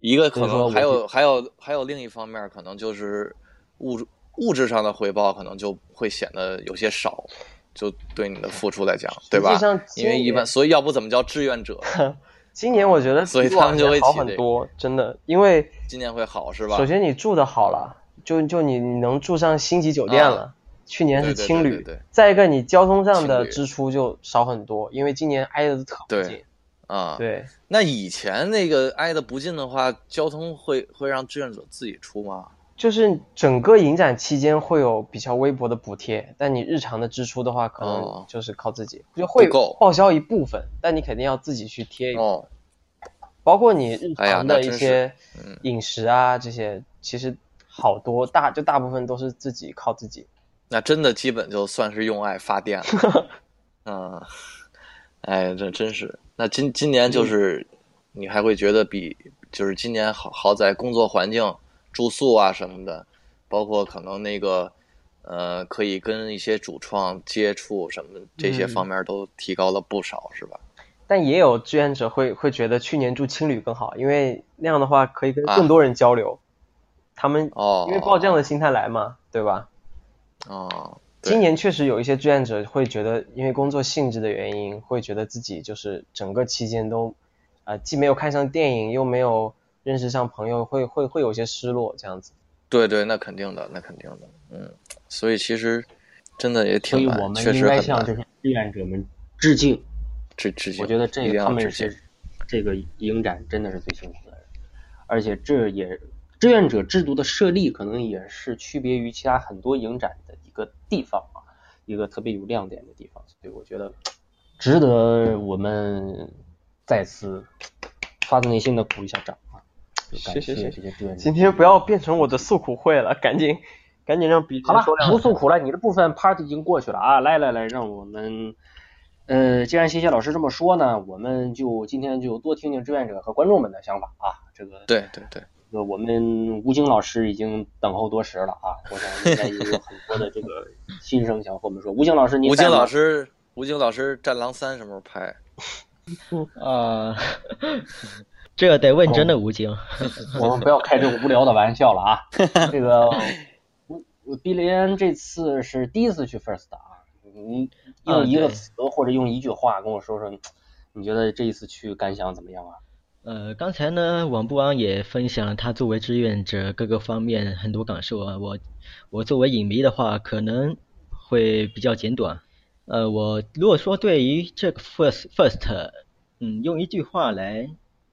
一个可能还有还有还有另一方面，可能就是物质物质上的回报，可能就会显得有些少，就对你的付出来讲，对吧？因为一般，所以要不怎么叫志愿者？今年我觉得所以比他们就会好很多，真的，因为今年会好是吧？首先你住的好了，就就你你能住上星级酒店了。去年是青旅，对对对再一个你交通上的支出就少很多，因为今年挨得特对近。啊，对，那以前那个挨得不近的话，交通会会让志愿者自己出吗？就是整个影展期间会有比较微薄的补贴，但你日常的支出的话，可能哦就是靠自己，就会报销一部分，但你肯定要自己去贴一部分。哦，包括你日常的一些饮食啊，这些其实好多大就大部分都是自己靠自己。那真的基本就算是用爱发电了。嗯，哎，这真是。那今今年就是你还会觉得比就是今年好好在工作环境、住宿啊什么的，包括可能那个呃可以跟一些主创接触什么的这些嗯方面都提高了不少，是吧？但也有志愿者会会觉得去年住青旅更好，因为那样的话可以跟啊更多人交流。他们哦，因为抱这样的心态来嘛，对吧？哦，今年确实有一些志愿者会觉得，因为工作性质的原因，会觉得自己就是整个期间都，呃，既没有看上电影，又没有认识上朋友，会会会有些失落这样子。对对，那肯定的，那肯定的，嗯，所以其实真的也挺难，们确实很难。向这些志愿者们致敬。致致敬，我觉得这个他们是这个影展真的是最辛苦的人，而且这也志愿者制度的设立可能也是区别于其他很多影展的一个地方啊，一个特别有亮点的地方，所以我觉得值得我们再次发自内心的鼓一下掌谢谢谢这些志愿者。今天不要变成我的诉苦会了，赶紧赶紧让比好了不诉苦了，你的部分 part 已经过去了啊！来来来，让我们，呃，既然谢谢老师这么说呢，我们就今天就多听听志愿者和观众们的想法啊。这个，对对对，这个我们吴京老师已经等候多时了啊，我想应该也有很多的这个心声想和我们说。吴京老师，您吴京老师，吴京老师，《战狼三》什么时候拍？啊，这得问真的吴京。我们不要开这个无聊的玩笑了啊！这个，我我毕连这次是第一次去 First 啊，你用一个词或者用一句话跟我说说，你觉得这一次去感想怎么样啊？呃，刚才呢，王不安也分享了他作为志愿者各个方面很多感受啊。我我作为影迷的话，可能会比较简短。呃，我如果说对于这个 first first，嗯，用一句话来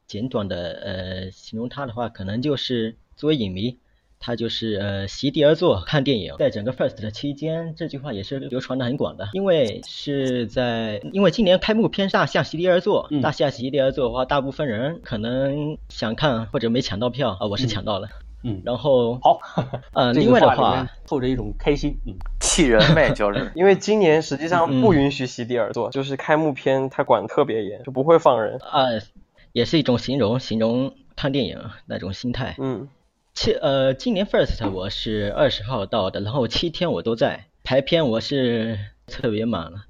简短的呃形容他的话，可能就是作为影迷，他就是呃席地而坐看电影。在整个 first 的期间，这句话也是流传的很广的，因为是在因为今年开幕片《大象席地而坐》，嗯大象席地而坐的话，大部分人可能想看或者没抢到票啊，我是嗯抢到了。嗯，然后好，呃，另外的话透着一种开心，嗯，气人呗，就是。因为今年实际上嗯不允许席地而坐，就是开幕片它管特别严，就不会放人。呃，也是一种形容形容看电影那种心态。嗯，七呃，今年 First 我是二十号到的，然后七天我都在排片，我是特别满了，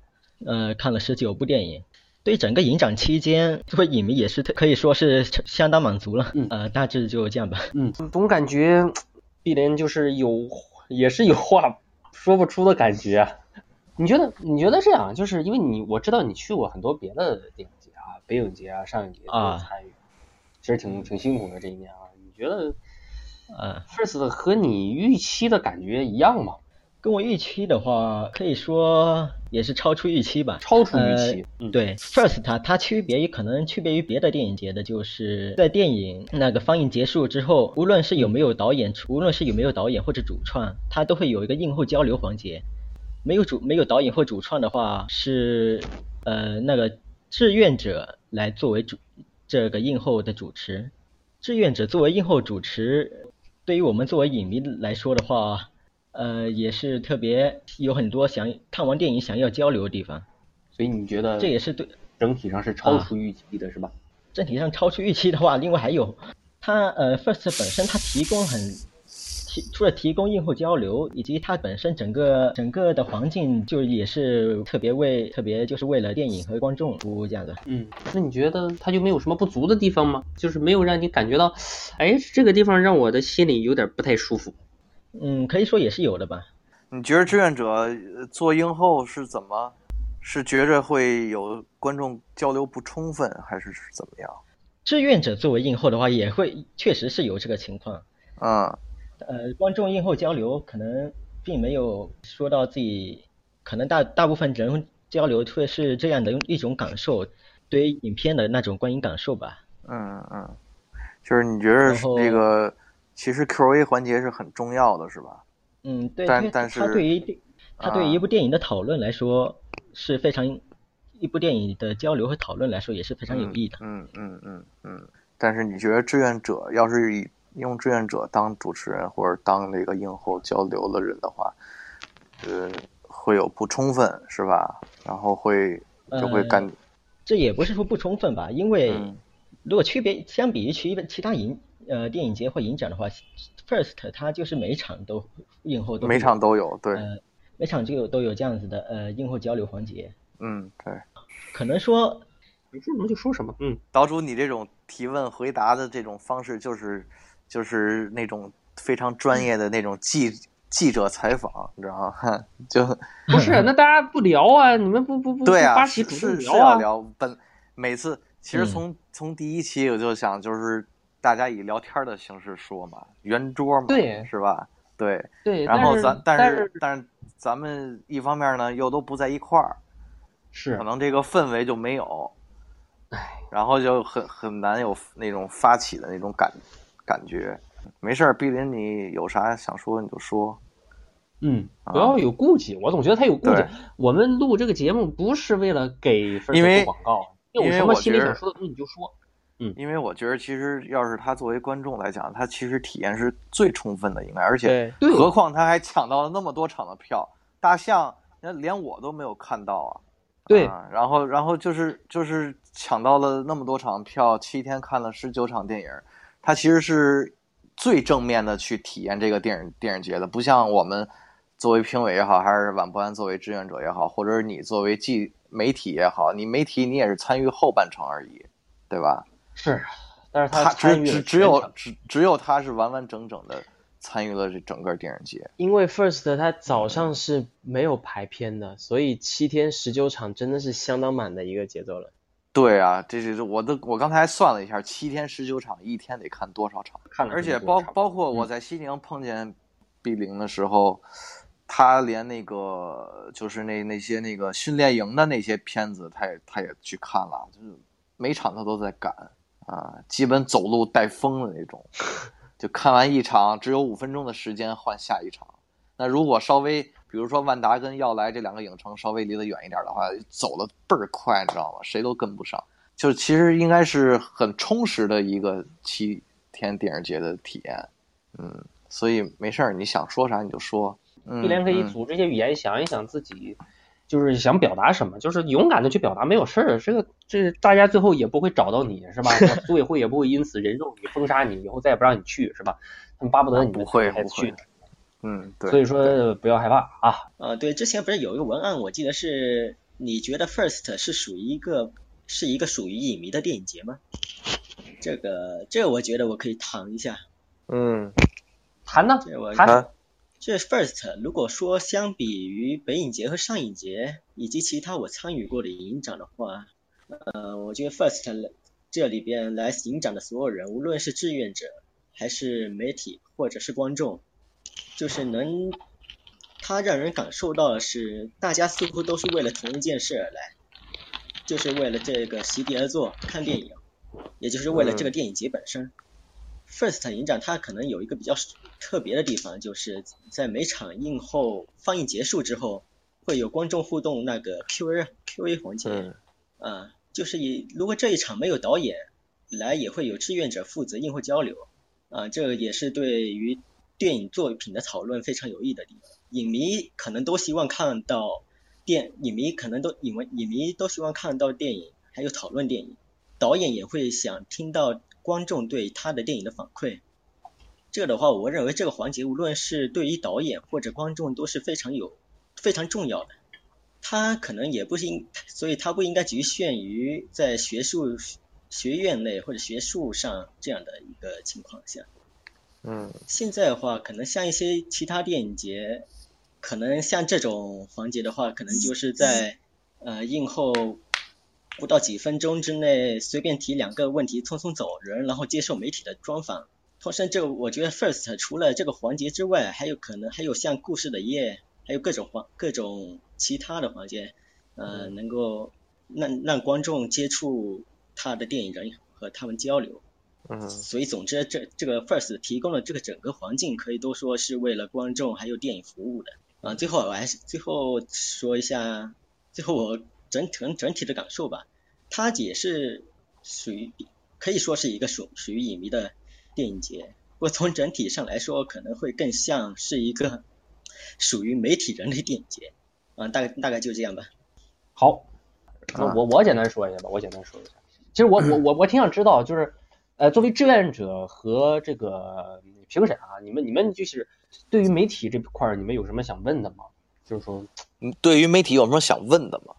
呃，看了十九部电影。对整个影展期间，作为影迷也是可以说是相当满足了。嗯呃，大致就这样吧。嗯，总感觉碧莲就是有也是有话说不出的感觉啊。你觉得你觉得这样，就是因为你我知道你去过很多别的电影节啊，北影节啊、上影节都有啊参与，其实挺挺辛苦的这一年啊。你觉得呃，First 和你预期的感觉一样吗？跟我预期的话，可以说也是超出预期吧。超出预期对，First 它它区别于可能区别于别的电影节的，就是在电影那个放映结束之后，无论是有没有导演，无论是有没有导演或者主创，它都会有一个映后交流环节。没有主没有导演或主创的话，是呃那个志愿者来作为主这个映后的主持。志愿者作为映后主持，对于我们作为影迷来说的话，呃，也是特别有很多想看完电影想要交流的地方，所以你觉得这也是对整体上是超出预期的，是吧？整体上超出预期的话，另外还有它呃 First 本身它提供很提除了提供映后交流，以及它本身整个整个的环境就也是特别为特别就是为了电影和观众服务这样的。嗯，那你觉得它就没有什么不足的地方吗？就是没有让你感觉到，哎，这个地方让我的心里有点不太舒服。嗯，可以说也是有的吧。你觉得志愿者呃做映后是怎么？是觉着会有观众交流不充分，还是怎么样？志愿者作为映后的话，也会确实是有这个情况。嗯呃，观众映后交流可能并没有说到自己，可能大大部分人交流会是这样的一种感受，对于影片的那种观影感受吧。嗯嗯，就是你觉得然后这个其实 Q&A 环节是很重要的，是吧？嗯，对，但但是他对于电它对于一部电影的讨论来说是非常，一部电影的交流和讨论来说也是非常有益的。嗯嗯嗯嗯。但是你觉得志愿者要是以用志愿者当主持人或者当那个映后交流的人的话，呃，会有不充分，是吧？然后会就会呃这也不是说不充分吧，因为嗯如果区别相比于其其他影呃电影节或影展的话，First 它就是每场都映后都每场都有，对，呃每场就有都有这样子的呃映后交流环节。嗯对。可能说你说什么就说什么，嗯，岛主，你这种提问回答的这种方式，就是就是那种非常专业的那种记记者采访，你知道吗？就不是，那大家不聊啊？你们不不不对啊，发起是主动是是要啊？聊。本每次其实嗯从、从第一期我就想，就是大家以聊天的形式说嘛，圆桌嘛，对是吧？对。对，然后咱但但是但是咱们一方面呢又都不在一块儿，是可能这个氛围就没有，然后就很很难有那种发起的那种感感觉。没事儿，碧林，你有啥想说你就说。嗯，啊不要有顾忌。我总觉得他有顾忌。我们录这个节目不是为了给分因为做广告，有因为什么我心里想说的东西你就说。嗯因为我觉得其实要是他作为观众来讲，他其实体验是最充分的，应该，而且何况他还抢到了那么多场的票，大象那连我都没有看到啊。对啊然后然后就是就是抢到了那么多场票，七天看了十九场电影，他其实是最正面的去体验这个电影电影节的，不像我们作为评委也好，还是晚不安作为志愿者也好，或者是你作为记媒体也好，你媒体你也是参与后半程而已，对吧？是，但是他参与只只有只只有他是完完整整的参与了这整个电影节。因为 First 他早上是没有排片的，所以七天十九场真的是相当满的一个节奏了。对啊，这是我的，我刚才算了一下，七天十九场，一天得看多少场？看而且包包括我嗯在西宁碰见毕零的时候，他连那个就是那那些那个训练营的那些片子，他也他也去看了，就是每场他都在赶啊，基本走路带风的那种。就看完一场，只有五分钟的时间换下一场。那如果稍微，比如说万达跟耀莱这两个影城稍微离得远一点的话，走的倍儿快，你知道吗？谁都跟不上。就其实应该是很充实的一个七天电影节的体验，嗯，所以没事儿，你想说啥你就说。嗯，碧莲可以嗯组织一些语言，想一想自己就是想表达什么，就是勇敢的去表达，没有事儿。这个这大家最后也不会找到你，是吧？组委会也不会因此人肉你、封杀你，以后再也不让你去，是吧？他们巴不得你们不会去不会，嗯，对。所以说不要害怕啊。呃，对，之前不是有一个文案，我记得是你觉得 First 是属于一个是一个属于影迷的电影节吗？这个这个我觉得我可以谈一下，嗯，谈呢这我谈，他这 First 如果说相比于北影节和上影节以及其他我参与过的影展的话，呃，我觉得 First 这里边来影展的所有人，无论是志愿者还是媒体或者是观众，就是能，它让人感受到的是，大家似乎都是为了同一件事而来，就是为了这个席地而坐看电影，也就是为了这个电影节本身。First 影展它可能有一个比较特别的地方，就是在每场映后放映结束之后，会有观众互动那个 Q&A Q&A 环节。嗯啊，就是以如果这一场没有导演来，也会有志愿者负责映后交流，啊，这个也是对于电影作品的讨论非常有益的地方。影迷可能都希望看到电，影迷可能都影迷影迷都希望看到电影，还有讨论电影，导演也会想听到观众对他的电影的反馈。这个的话，我认为这个环节无论是对于导演或者观众都是非常有非常重要的。他可能也不是应，所以他不应该局限于在学术学院内或者学术上这样的一个情况下。嗯现在的话，可能像一些其他电影节，可能像这种环节的话，可能就是在呃映后不到几分钟之内，随便提两个问题，匆匆走人，然后接受媒体的专访。同时，这个我觉得 First 除了这个环节之外，还有可能还有像故事的夜，还有各种环各种其他的环节，呃，能够让让观众接触他的电影人和他们交流。嗯所以总之这这个 First 提供了这个整个环境，可以都说是为了观众还有电影服务的。啊，最后我还是最后说一下，最后我整整整体的感受吧，它也是属于可以说是一个属属于影迷的电影节，不过从整体上来说，可能会更像是一个属于媒体人的电影节。啊，大概大概就这样吧。好，我我简单说一下吧，我简单说一下。其实我我我我挺想知道，就是呃，作为志愿者和这个评审啊，你们你们就是对于媒体这块儿，你们有什么想问的吗？就是说，嗯，对于媒体有什么想问的吗？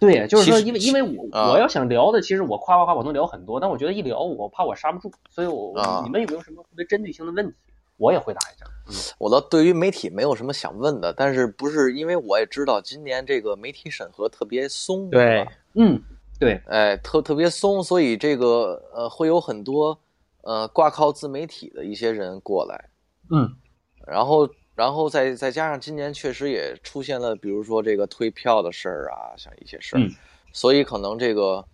对，就是说，因为因为我啊我要想聊的，其实我夸夸夸我能聊很多，但我觉得一聊我怕我刹不住，所以我啊你们有没有什么特别针对性的问题？我也回答一下。嗯 我倒对于媒体没有什么想问的，但是不是因为我也知道今年这个媒体审核特别松，对嗯，对，哎，特特别松，所以这个呃会有很多呃挂靠自媒体的一些人过来，嗯。然后然后再再加上今年确实也出现了，比如说这个退票的事儿啊，像一些事儿，嗯。所以可能这个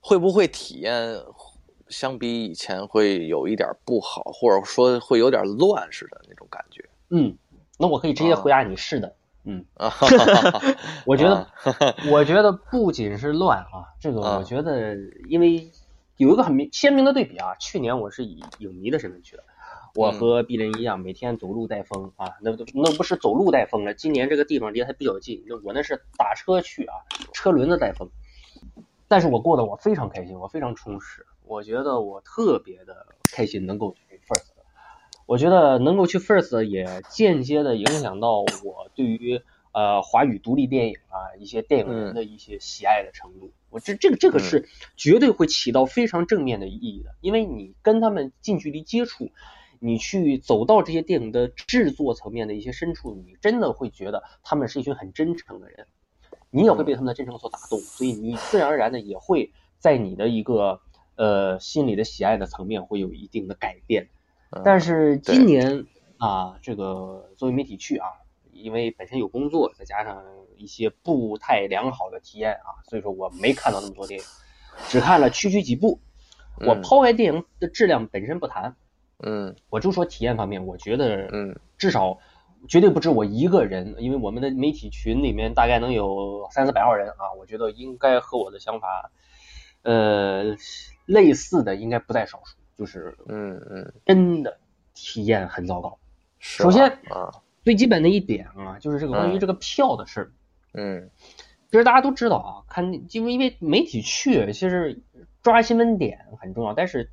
会不会体验相比以前会有一点不好，或者说会有点乱似的那种感觉？嗯，那我可以直接回答你是的。嗯，啊，哈哈哈我觉得啊。我觉得不仅是乱啊，这个啊。我觉得，因为有一个很明鲜明的对比啊，去年我是以影迷的身份去的，我和鄙人一样，每天走路带风啊，那都那不是走路带风了，今年这个地方离还比较近，那我那是打车去啊，车轮子带风。但是我过得我非常开心，我非常充实，我觉得我特别的开心能够我觉得能够去 First 也间接的影响到我对于呃华语独立电影啊一些电影人的一些喜爱的程度，我这这个这个是绝对会起到非常正面的意义的，因为你跟他们近距离接触，你去走到这些电影的制作层面的一些深处，你真的会觉得他们是一群很真诚的人。你也会被他们的真诚所打动，所以你自然而然的也会在你的一个呃心里的喜爱的层面会有一定的改变。但是今年啊，这个作为媒体去啊，因为本身有工作，再加上一些不太良好的体验啊，所以说我没看到那么多电影，只看了区区几部。我抛开电影的质量本身不谈，嗯，我就说体验方面，我觉得，嗯，至少。绝对不止我一个人，因为我们的媒体群里面大概能有三四百号人啊，我觉得应该和我的想法，呃，类似的应该不在少数，就是嗯嗯，真的体验很糟糕。首先啊，最基本的一点啊，就是这个关于这个票的事儿。嗯，其实大家都知道啊，看，因为因为媒体去其实抓新闻点很重要，但是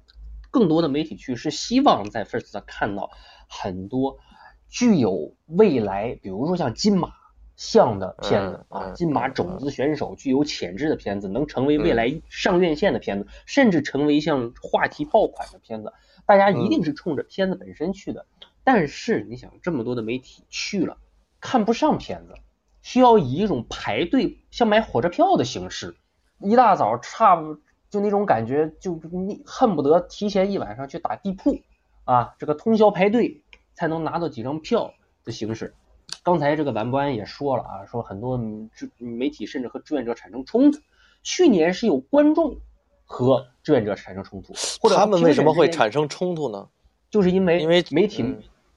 更多的媒体去是希望在 First 看到很多。具有未来，比如说像金马像的片子啊，金马种子选手具有潜质的片子，能成为未来上院线的片子，甚至成为像话题爆款的片子，大家一定是冲着片子本身去的。但是你想，这么多的媒体去了，看不上片子，需要以一种排队像买火车票的形式，一大早差不就那种感觉，就你恨不得提前一晚上去打地铺啊，这个通宵排队。才能拿到几张票的形式。刚才这个晚不安也说了啊，说很多志媒体甚至和志愿者产生冲突。去年是有观众和志愿者产生冲突，或者他们为什么会产生冲突呢？就是因为因为媒体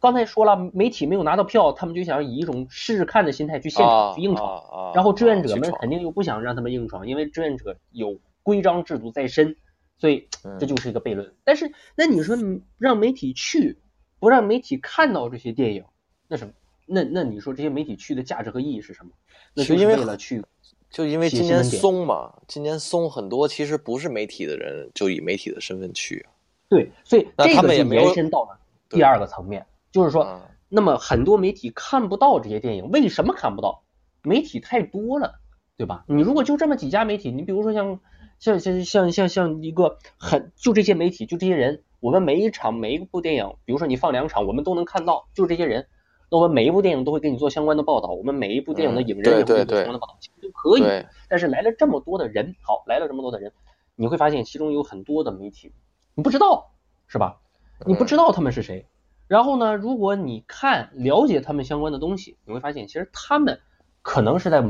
刚才说了，媒体没有拿到票，他们就想以一种试试看的心态去现场去硬闯，然后志愿者们肯定又不想让他们硬闯，因为志愿者有规章制度在身，所以这就是一个悖论。但是那你说让媒体去？不让媒体看到这些电影，那什么？那那你说这些媒体去的价值和意义是什么？那是为了去，就因为今年松嘛，今年松很多，其实不是媒体的人就以媒体的身份去。对，所以这个就延伸到了第二个层面，就是说，那么很多媒体看不到这些电影，为什么看不到？媒体太多了，对吧？你如果就这么几家媒体，你比如说像像像像像像一个很就这些媒体，就这些人。我们每一场每一部电影，比如说你放两场，我们都能看到，就是这些人。那我们每一部电影都会给你做相关的报道，我们每一部电影的影人也会做相关的报道，其实都可以。但是来了这么多的人，好，来了这么多的人，你会发现其中有很多的媒体你不知道，是吧？你不知道他们是谁。然后呢，如果你看了解他们相关的东西，你会发现其实他们可能是在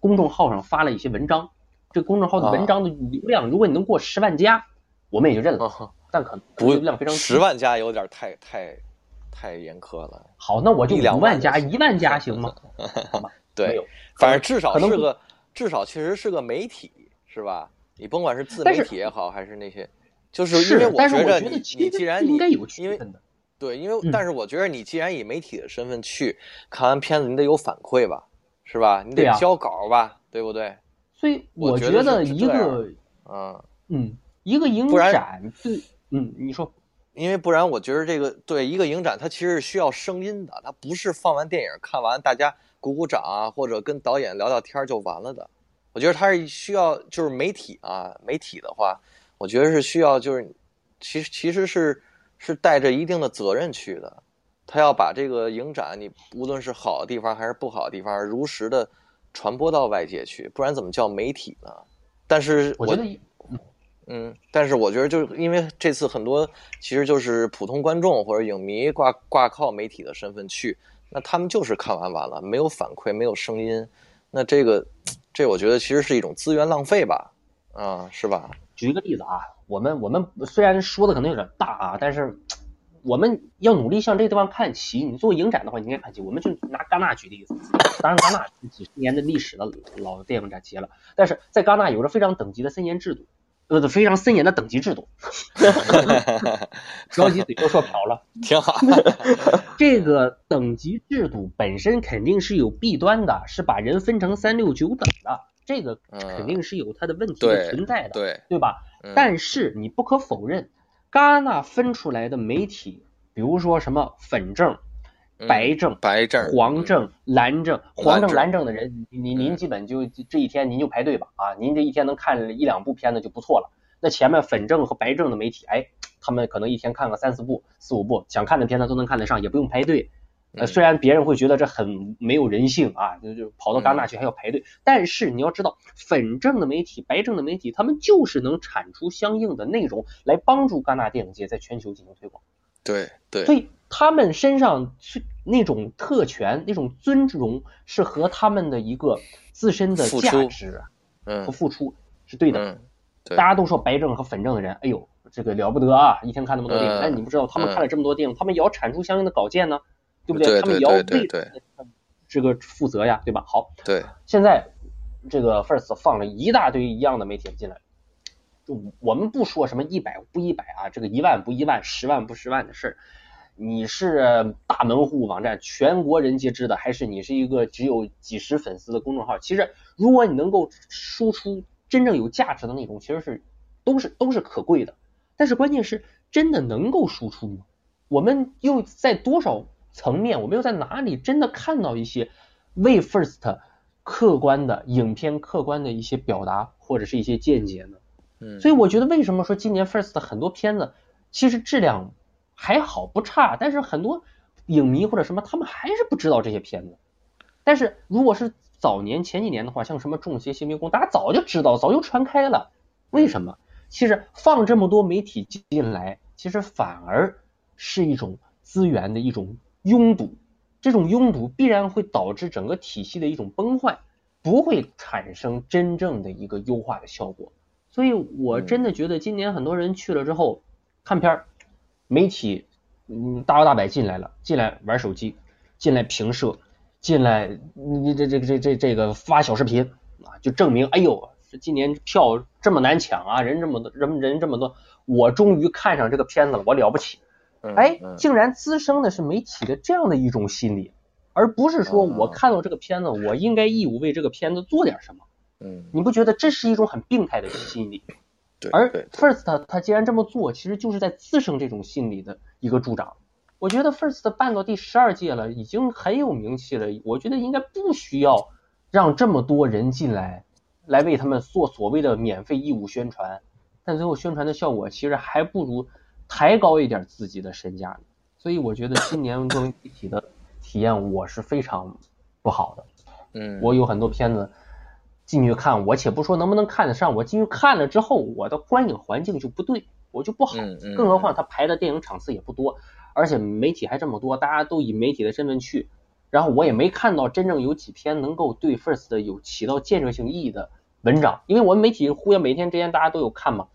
公众号上发了一些文章，这公众号的文章的流量，如果你能过十万加，我们也就认了。但可能流量非常十万加有点太太太严苛了。好，那我就两万加一万加行吗？对，反正至少是个至少确实是个媒体，是吧？你甭管是自媒体也好，还是那些，就是因为我觉得你你既然你因为对，因为但是我觉得你既然以媒体的身份去看完片子，你得有反馈吧，是吧？你得交稿吧，对不对？所以我觉得一个嗯嗯一个影展对。嗯，你说，因为不然，我觉得这个对一个影展，它其实是需要声音的，它不是放完电影看完大家鼓鼓掌啊，或者跟导演聊聊天就完了的。我觉得它是需要，就是媒体啊，媒体的话，我觉得是需要，就是其实其实是是带着一定的责任去的，他要把这个影展，你无论是好的地方还是不好的地方，如实的传播到外界去，不然怎么叫媒体呢？但是我觉得。嗯，但是我觉得，就是因为这次很多其实就是普通观众或者影迷挂挂靠媒体的身份去，那他们就是看完完了，没有反馈，没有声音，那这个这我觉得其实是一种资源浪费吧，啊，是吧？举一个例子啊，我们我们虽然说的可能有点大啊，但是我们要努力向这个地方看齐。你做影展的话，你应该看齐。我们就拿戛纳举例子，当然戛纳几十年的历史的老电影展企业了，但是在戛纳有着非常等级的森严制度。呃非常森严的等级制度。着急嘴都说瓢了，挺好。这个等级制度本身肯定是有弊端的，是把人分成三六九等的，这个肯定是有它的问题的存在的，对对吧？嗯但是你不可否认，戛纳分出来的媒体，比如说什么粉正、嗯白正、白正、黄正、蓝正、黄正、蓝正的人，您您基本就这一天您就排队吧啊，您这一天能看一两部片子就不错了。那前面粉正和白正的媒体，哎，他们可能一天看个三四部、四五部，想看的片子都能看得上，也不用排队。虽然别人会觉得这很没有人性啊，就就跑到戛纳去还要排队，但是你要知道，粉正的媒体、白正的媒体，他们就是能产出相应的内容来帮助戛纳电影节在全球进行推广。对对所以他们身上是那种特权、那种尊荣，是和他们的一个自身的价值嗯和付出是对的。嗯对大家都说白正和粉正的人，哎呦，这个了不得啊，一天看那么多电影。嗯但你不知道，他们嗯看了这么多电影，他们也要产出相应的稿件呢，对不对他们也要为这个负责呀，对吧？好，对，现在这个 First 放了一大堆一样的媒体进来，就我们不说什么一百不一百啊，这个一万不一万，十万不十万的事儿。你是大门户网站，全国人皆知的，还是你是一个只有几十粉丝的公众号？其实，如果你能够输出真正有价值的内容，其实是都是都是可贵的。但是关键是，真的能够输出吗？我们又在多少层面，我们又在哪里真的看到一些为 First 客观的影片、客观的一些表达或者是一些见解呢？嗯，所以我觉得为什么说今年 First 的很多片子其实质量还好不差，但是很多影迷或者什么他们还是不知道这些片子。但是如果是早年前几年的话，像什么《中邪邪迷宫》，大家早就知道，早就传开了。为什么？其实放这么多媒体进来，其实反而是一种资源的一种拥堵，这种拥堵必然会导致整个体系的一种崩坏，不会产生真正的一个优化的效果。所以我真的觉得今年很多人去了之后看片儿，媒体嗯大摇大摆进来了，进来玩手机，进来评摄，进来你这这这这这个发小视频啊，就证明哎呦，这今年票这么难抢啊，人这么多人人这么多，我终于看上这个片子了，我了不起。嗯哎，嗯竟然滋生的是媒体的这样的一种心理，而不是说哦我看到这个片子，我应该义务为这个片子做点什么。嗯，你不觉得这是一种很病态的心理？对，而 First 他既然这么做，其实就是在滋生这种心理的一个助长。我觉得 First 办到第十二届了，已经很有名气了。我觉得应该不需要让这么多人进来，来为他们做所谓的免费义务宣传。但最后宣传的效果，其实还不如抬高一点自己的身价呢。所以我觉得今年作为媒体的体验，我是非常不好的。嗯，我有很多片子进去看，我且不说能不能看得上，我进去看了之后，我的观影环境就不对，我就不好。更何况他排的电影场次也不多，而且媒体还这么多，大家都以媒体的身份去，然后我也没看到真正有几篇能够对 First 有起到建设性意义的文章，因为我们媒体互相每天之间大家都有看嘛，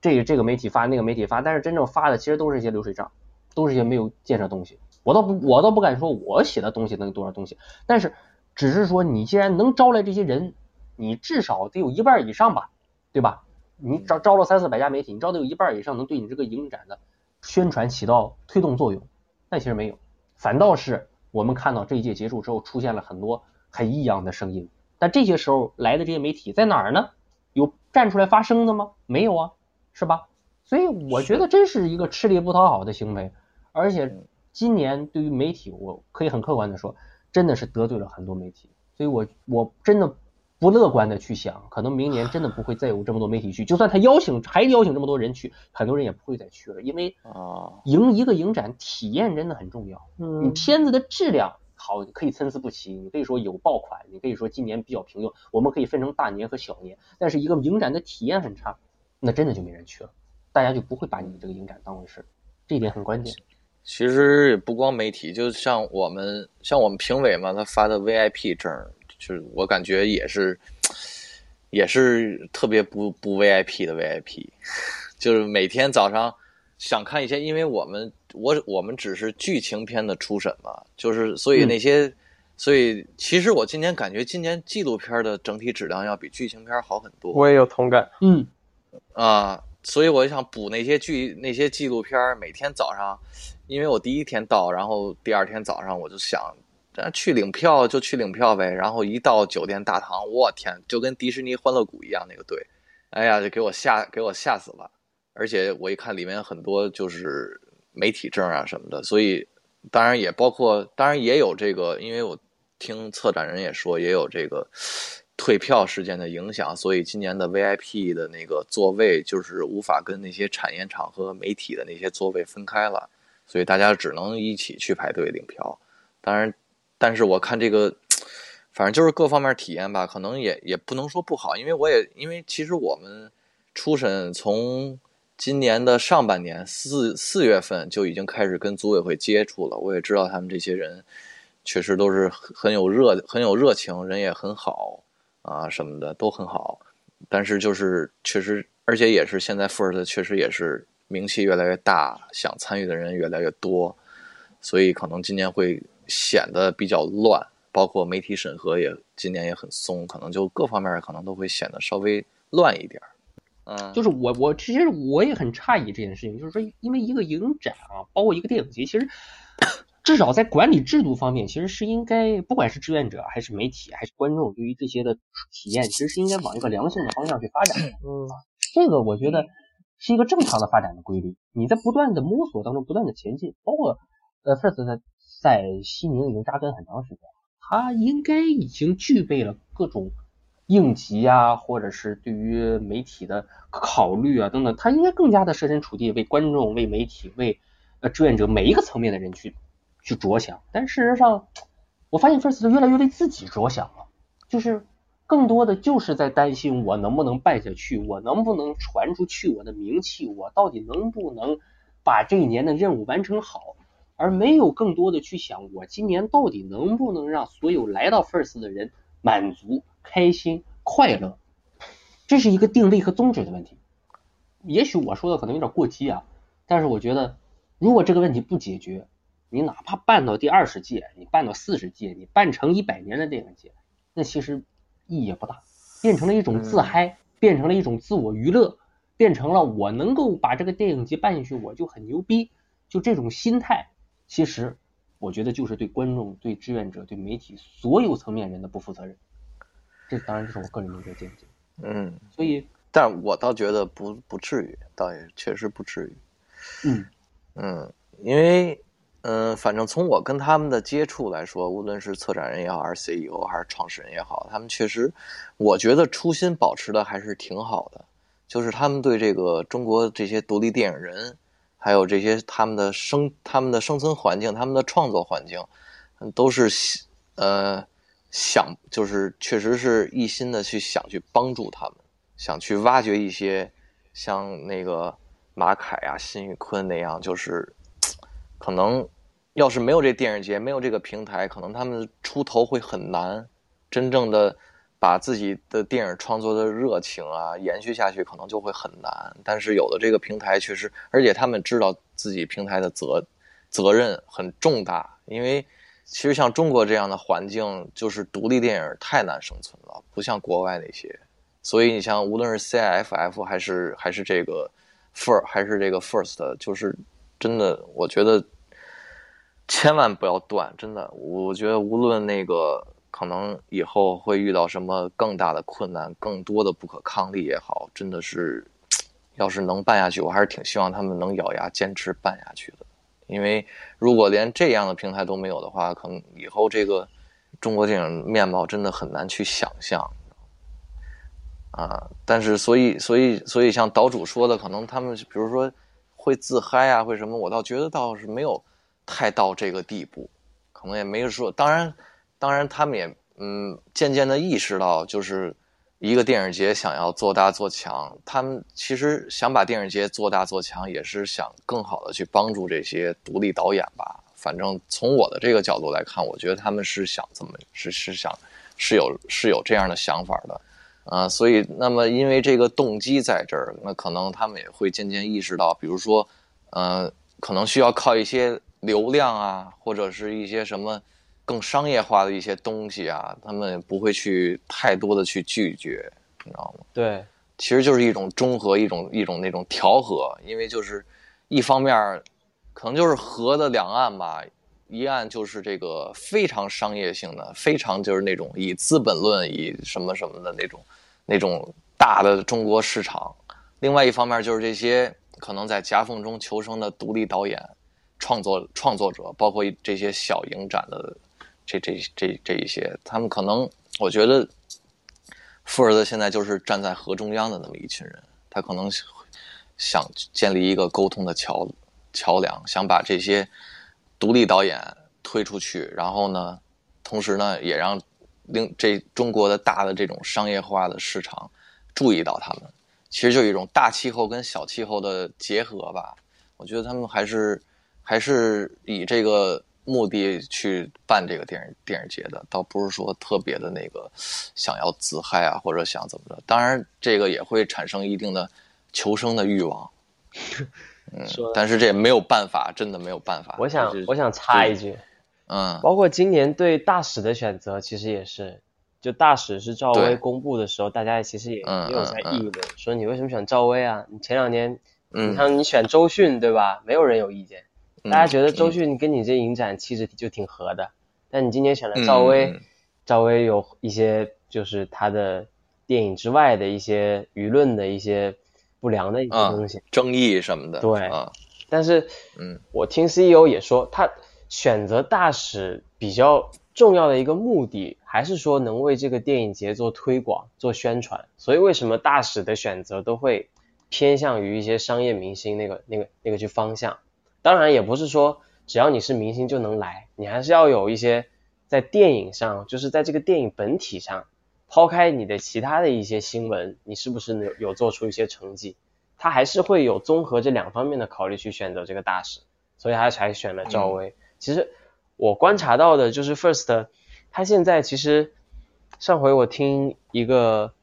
这个这个媒体发那个媒体发，但是真正发的其实都是一些流水账，都是一些没有建设东西。我倒不我倒不敢说我写的东西能有多少东西，但是只是说你既然能招来这些人，你至少得有一半以上吧，对吧？你招招了三四百家媒体，你招的有一半以上能对你这个影展的宣传起到推动作用，但其实没有，反倒是我们看到这一届结束之后出现了很多很异样的声音，但这些时候来的这些媒体在哪儿呢？有站出来发声的吗？没有啊，是吧？所以我觉得真是一个吃力不讨好的行为，而且今年对于媒体，我可以很客观的说，真的是得罪了很多媒体，所以我我真的不乐观的去想，可能明年真的不会再有这么多媒体去，就算他邀请还邀请这么多人去，很多人也不会再去了，因为啊，赢一个影展体验真的很重要。嗯你嗯，片子的质量好，可以参差不齐，你可以说有爆款，你可以说今年比较平庸，我们可以分成大年和小年。但是一个影展的体验很差，那真的就没人去了，大家就不会把你这个影展当回事，这一点很关键。其实也不光媒体，就像我们像我们评委嘛，他发的 VIP 证，就是我感觉也是也是特别不不 VIP 的 VIP，就是每天早上想看一些，因为我们我我们只是剧情片的初审嘛，就是所以那些。所以，其实我今年感觉今年纪录片的整体质量要比剧情片好很多。我也有同感。嗯，啊，所以我想补那些剧那些纪录片，每天早上，因为我第一天到，然后第二天早上我就想，咱去领票就去领票呗。然后一到酒店大堂，我天，就跟迪士尼欢乐谷一样那个队，哎呀，就给我吓给我吓死了。而且我一看里面很多就是媒体证啊什么的，所以当然也包括，当然也有这个，因为我听策展人也说也有这个。退票事件的影响，所以今年的 VIP 的那个座位就是无法跟那些产业场和媒体的那些座位分开了，所以大家只能一起去排队领票。当然，但是我看这个，反正就是各方面体验吧，可能也也不能说不好，因为我也因为其实我们初审从今年的上半年四四月份就已经开始跟组委会接触了，我也知道他们这些人确实都是很有热很有热情，人也很好。啊，什么的都很好，但是就是确实，而且也是现在 First 确实也是名气越来越大，想参与的人越来越多，所以可能今年会显得比较乱，包括媒体审核也今年也很松，可能就各方面可能都会显得稍微乱一点。嗯，就是我我其实我也很诧异这件事情，就是说因为一个影展啊，包括一个电影节，其实。至少在管理制度方面，其实是应该，不管是志愿者还是媒体还是观众，对于这些的体验，其实是应该往一个良性的方向去发展。嗯，这个我觉得是一个正常的发展的规律。你在不断的摸索当中，不断的前进，包括呃，First 在西宁已经扎根很长时间，他应该已经具备了各种应急啊，或者是对于媒体的考虑啊等等，他应该更加的设身处地为观众、为媒体、为呃志愿者每一个层面的人去。去着想，但事实上，我发现 First 越来越为自己着想了，就是更多的就是在担心我能不能办下去，我能不能传出去我的名气，我到底能不能把这一年的任务完成好，而没有更多的去想我今年到底能不能让所有来到 First 的人满足、开心、快乐，这是一个定位和宗旨的问题。也许我说的可能有点过激啊，但是我觉得如果这个问题不解决，你哪怕办到第二十届，你办到四十届，你办成一百年的电影节，那其实意义也不大，变成了一种自嗨，变成了一种自我娱乐，变成了我能够把这个电影节办下去，我就很牛逼，就这种心态，其实我觉得就是对观众、对志愿者、对媒体所有层面人的不负责任。这当然就是我个人的一个见解。嗯，所以，但我倒觉得不不至于，倒也确实不至于。嗯嗯，因为。嗯，反正从我跟他们的接触来说，无论是策展人也好，还是 CEO 还是创始人也好，他们确实，我觉得初心保持的还是挺好的。就是他们对这个中国这些独立电影人，还有这些他们的生他们的生存环境、他们的创作环境，都是呃想就是确实是一心的去想去帮助他们，想去挖掘一些像那个马凯啊、辛宇坤那样，就是可能。要是没有这电影节，没有这个平台，可能他们出头会很难。真正的把自己的电影创作的热情啊延续下去，可能就会很难。但是有的这个平台确实，而且他们知道自己平台的责责任很重大。因为其实像中国这样的环境，就是独立电影太难生存了，不像国外那些。所以你像无论是 CIFF 还是还是这个 First 还是这个 First，就是真的，我觉得。千万不要断，真的，我觉得无论那个可能以后会遇到什么更大的困难，更多的不可抗力也好，真的是，要是能办下去，我还是挺希望他们能咬牙坚持办下去的。因为如果连这样的平台都没有的话，可能以后这个中国电影面貌真的很难去想象。啊，但是所以所以所以像岛主说的，可能他们比如说会自嗨啊，会什么，我倒觉得倒是没有。太到这个地步，可能也没说。当然，当然，他们也嗯，渐渐的意识到，就是一个电影节想要做大做强，他们其实想把电影节做大做强，也是想更好的去帮助这些独立导演吧。反正从我的这个角度来看，我觉得他们是想这么是是想是有是有这样的想法的啊。所以，那么因为这个动机在这儿，那可能他们也会渐渐意识到，比如说，呃，可能需要靠一些。流量啊，或者是一些什么更商业化的一些东西啊，他们不会去太多的去拒绝，你知道吗？对，其实就是一种中和，一种一种那种调和。因为就是一方面，可能就是河的两岸吧，一岸就是这个非常商业性的，非常就是那种以资本论、以什么什么的那种那种大的中国市场；另外一方面就是这些可能在夹缝中求生的独立导演、创作创作者，包括这些小影展的这这这这一些，他们可能我觉得。富儿子现在就是站在河中央的那么一群人，他可能想建立一个沟通的桥桥梁，想把这些独立导演推出去，然后呢，同时呢，也让另这中国的大的这种商业化的市场注意到他们。其实就一种大气候跟小气候的结合吧。我觉得他们还是还是以这个。目的去办这个电影电影节的，倒不是说特别的那个想要自嗨啊，或者想怎么着。当然，这个也会产生一定的求生的欲望。嗯，但是这也没有办法，真的没有办法。我想，我想插一句，嗯，包括今年对大使的选择，其实也是，就大使是赵薇公布的时候，大家其实也也有在议论，说你为什么选赵薇啊？你前两年，你看你选周迅对吧？没有人有意见。大家觉得周迅跟你这影展气质就挺合的，但你今年选了赵薇，赵薇有一些就是她的电影之外的一些舆论的一些不良的一些东西，争议什么的。对，但是，嗯，我听 CEO 也说，他选择大使比较重要的一个目的，还是说能为这个电影节做推广、做宣传。所以为什么大使的选择都会偏向于一些商业明星那个、那个、那个去方向？当然也不是说只要你是明星就能来，你还是要有一些在电影上，就是在这个电影本体上，抛开你的其他的一些新闻，你是不是有有做出一些成绩？他还是会有综合这两方面的考虑去选择这个大使，所以他才选了赵薇。其实我观察到的就是 First，他现在其实上回我听一个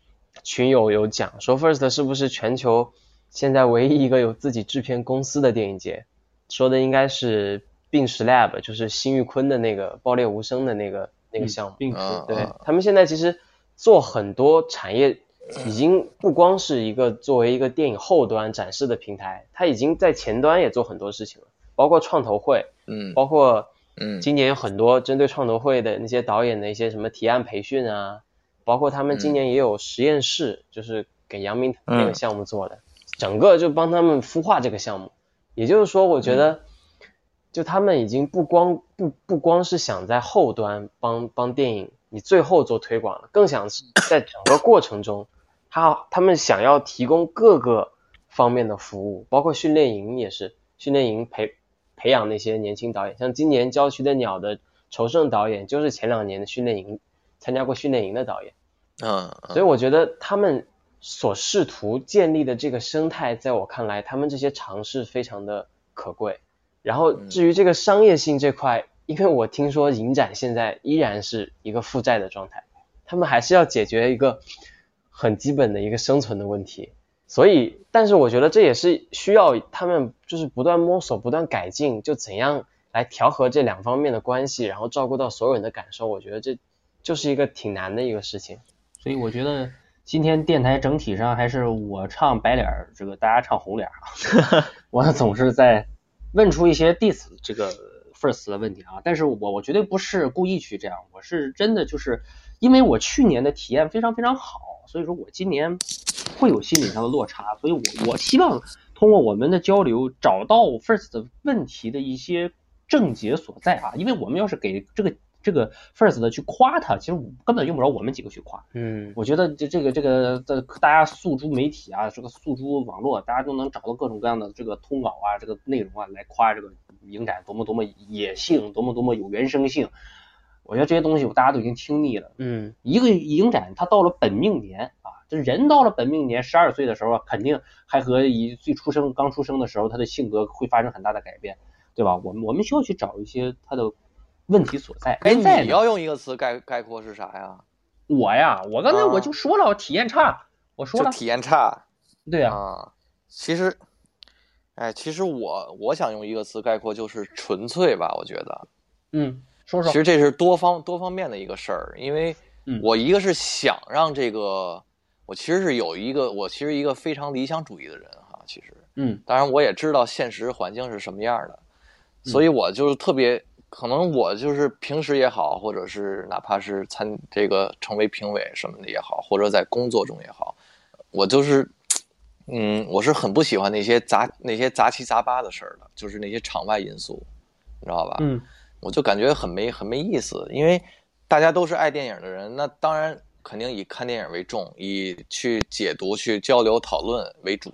群友有讲说，First 是不是全球现在唯一一个有自己制片公司的电影节？说的应该是病史 Lab，就是辛玉坤的那个爆裂无声的那个那个项目。病石，对。他们现在其实做很多产业，已经不光是一个作为一个电影后端展示的平台，它已经在前端也做很多事情了，包括创投会，嗯，包括嗯，今年有很多针对创投会的那些导演的一些什么提案培训啊，包括他们今年也有实验室，就是给杨明那个项目做的，整个就帮他们孵化这个项目。也就是说，我觉得，就他们已经不光不不光是想在后端帮帮电影你最后做推广了，更想是在整个过程中，他他们想要提供各个方面的服务，包括训练营也是训练营培培养那些年轻导演，像今年《郊区的鸟》的仇胜导演就是前两年的训练营参加过训练营的导演，嗯，所以我觉得他们。所试图建立的这个生态，在我看来，他们这些尝试非常的可贵。然后至于这个商业性这块，因为我听说影展现在依然是一个负债的状态，他们还是要解决一个很基本的一个生存的问题。所以，但是我觉得这也是需要他们就是不断摸索、不断改进，就怎样来调和这两方面的关系，然后照顾到所有人的感受。我觉得这就是一个挺难的一个事情。所以我觉得。今天电台整体上还是我唱白脸，这个大家唱红脸啊。我总是在问出一些 diss 这个 first 的问题啊，但是我我绝对不是故意去这样，我是真的就是因为我去年的体验非常非常好，所以说我今年会有心理上的落差，所以我我希望通过我们的交流找到 first 问题的一些症结所在啊，因为我们要是给这个。这个 first 的去夸他，其实根本用不着我们几个去夸。嗯，我觉得这这个这个这大家诉诸媒体啊，这个诉诸网络，大家都能找到各种各样的这个通稿啊，这个内容啊，来夸这个影展多么多么野性，多么多么有原生性。我觉得这些东西大家都已经听腻了。嗯，一个影展它到了本命年啊，这人到了本命年，十二岁的时候肯定还和一最出生刚出生的时候他的性格会发生很大的改变，对吧？我们我们需要去找一些他的。问题所在。哎，你要用一个词概概括是啥呀？我呀，我刚才我就说了，我体验差。我说了，体验差。对呀。啊，其实，哎，其实我我想用一个词概括，就是纯粹吧。我觉得，嗯，说说。其实这是多方多方面的一个事儿，因为我一个是想让这个，我我其实是有一个，我其实一个非常理想主义的人哈，其实，嗯当然我也知道现实环境是什么样的，所以我就是特别，可能我就是平时也好，或者是哪怕是参这个成为评委什么的也好，或者在工作中也好，我就是，嗯，我是很不喜欢那些杂那些杂七杂八的事儿的，就是那些场外因素，你知道吧？嗯我就感觉很没很没意思，因为大家都是爱电影的人，那当然肯定以看电影为重，以去解读、去交流、讨论为主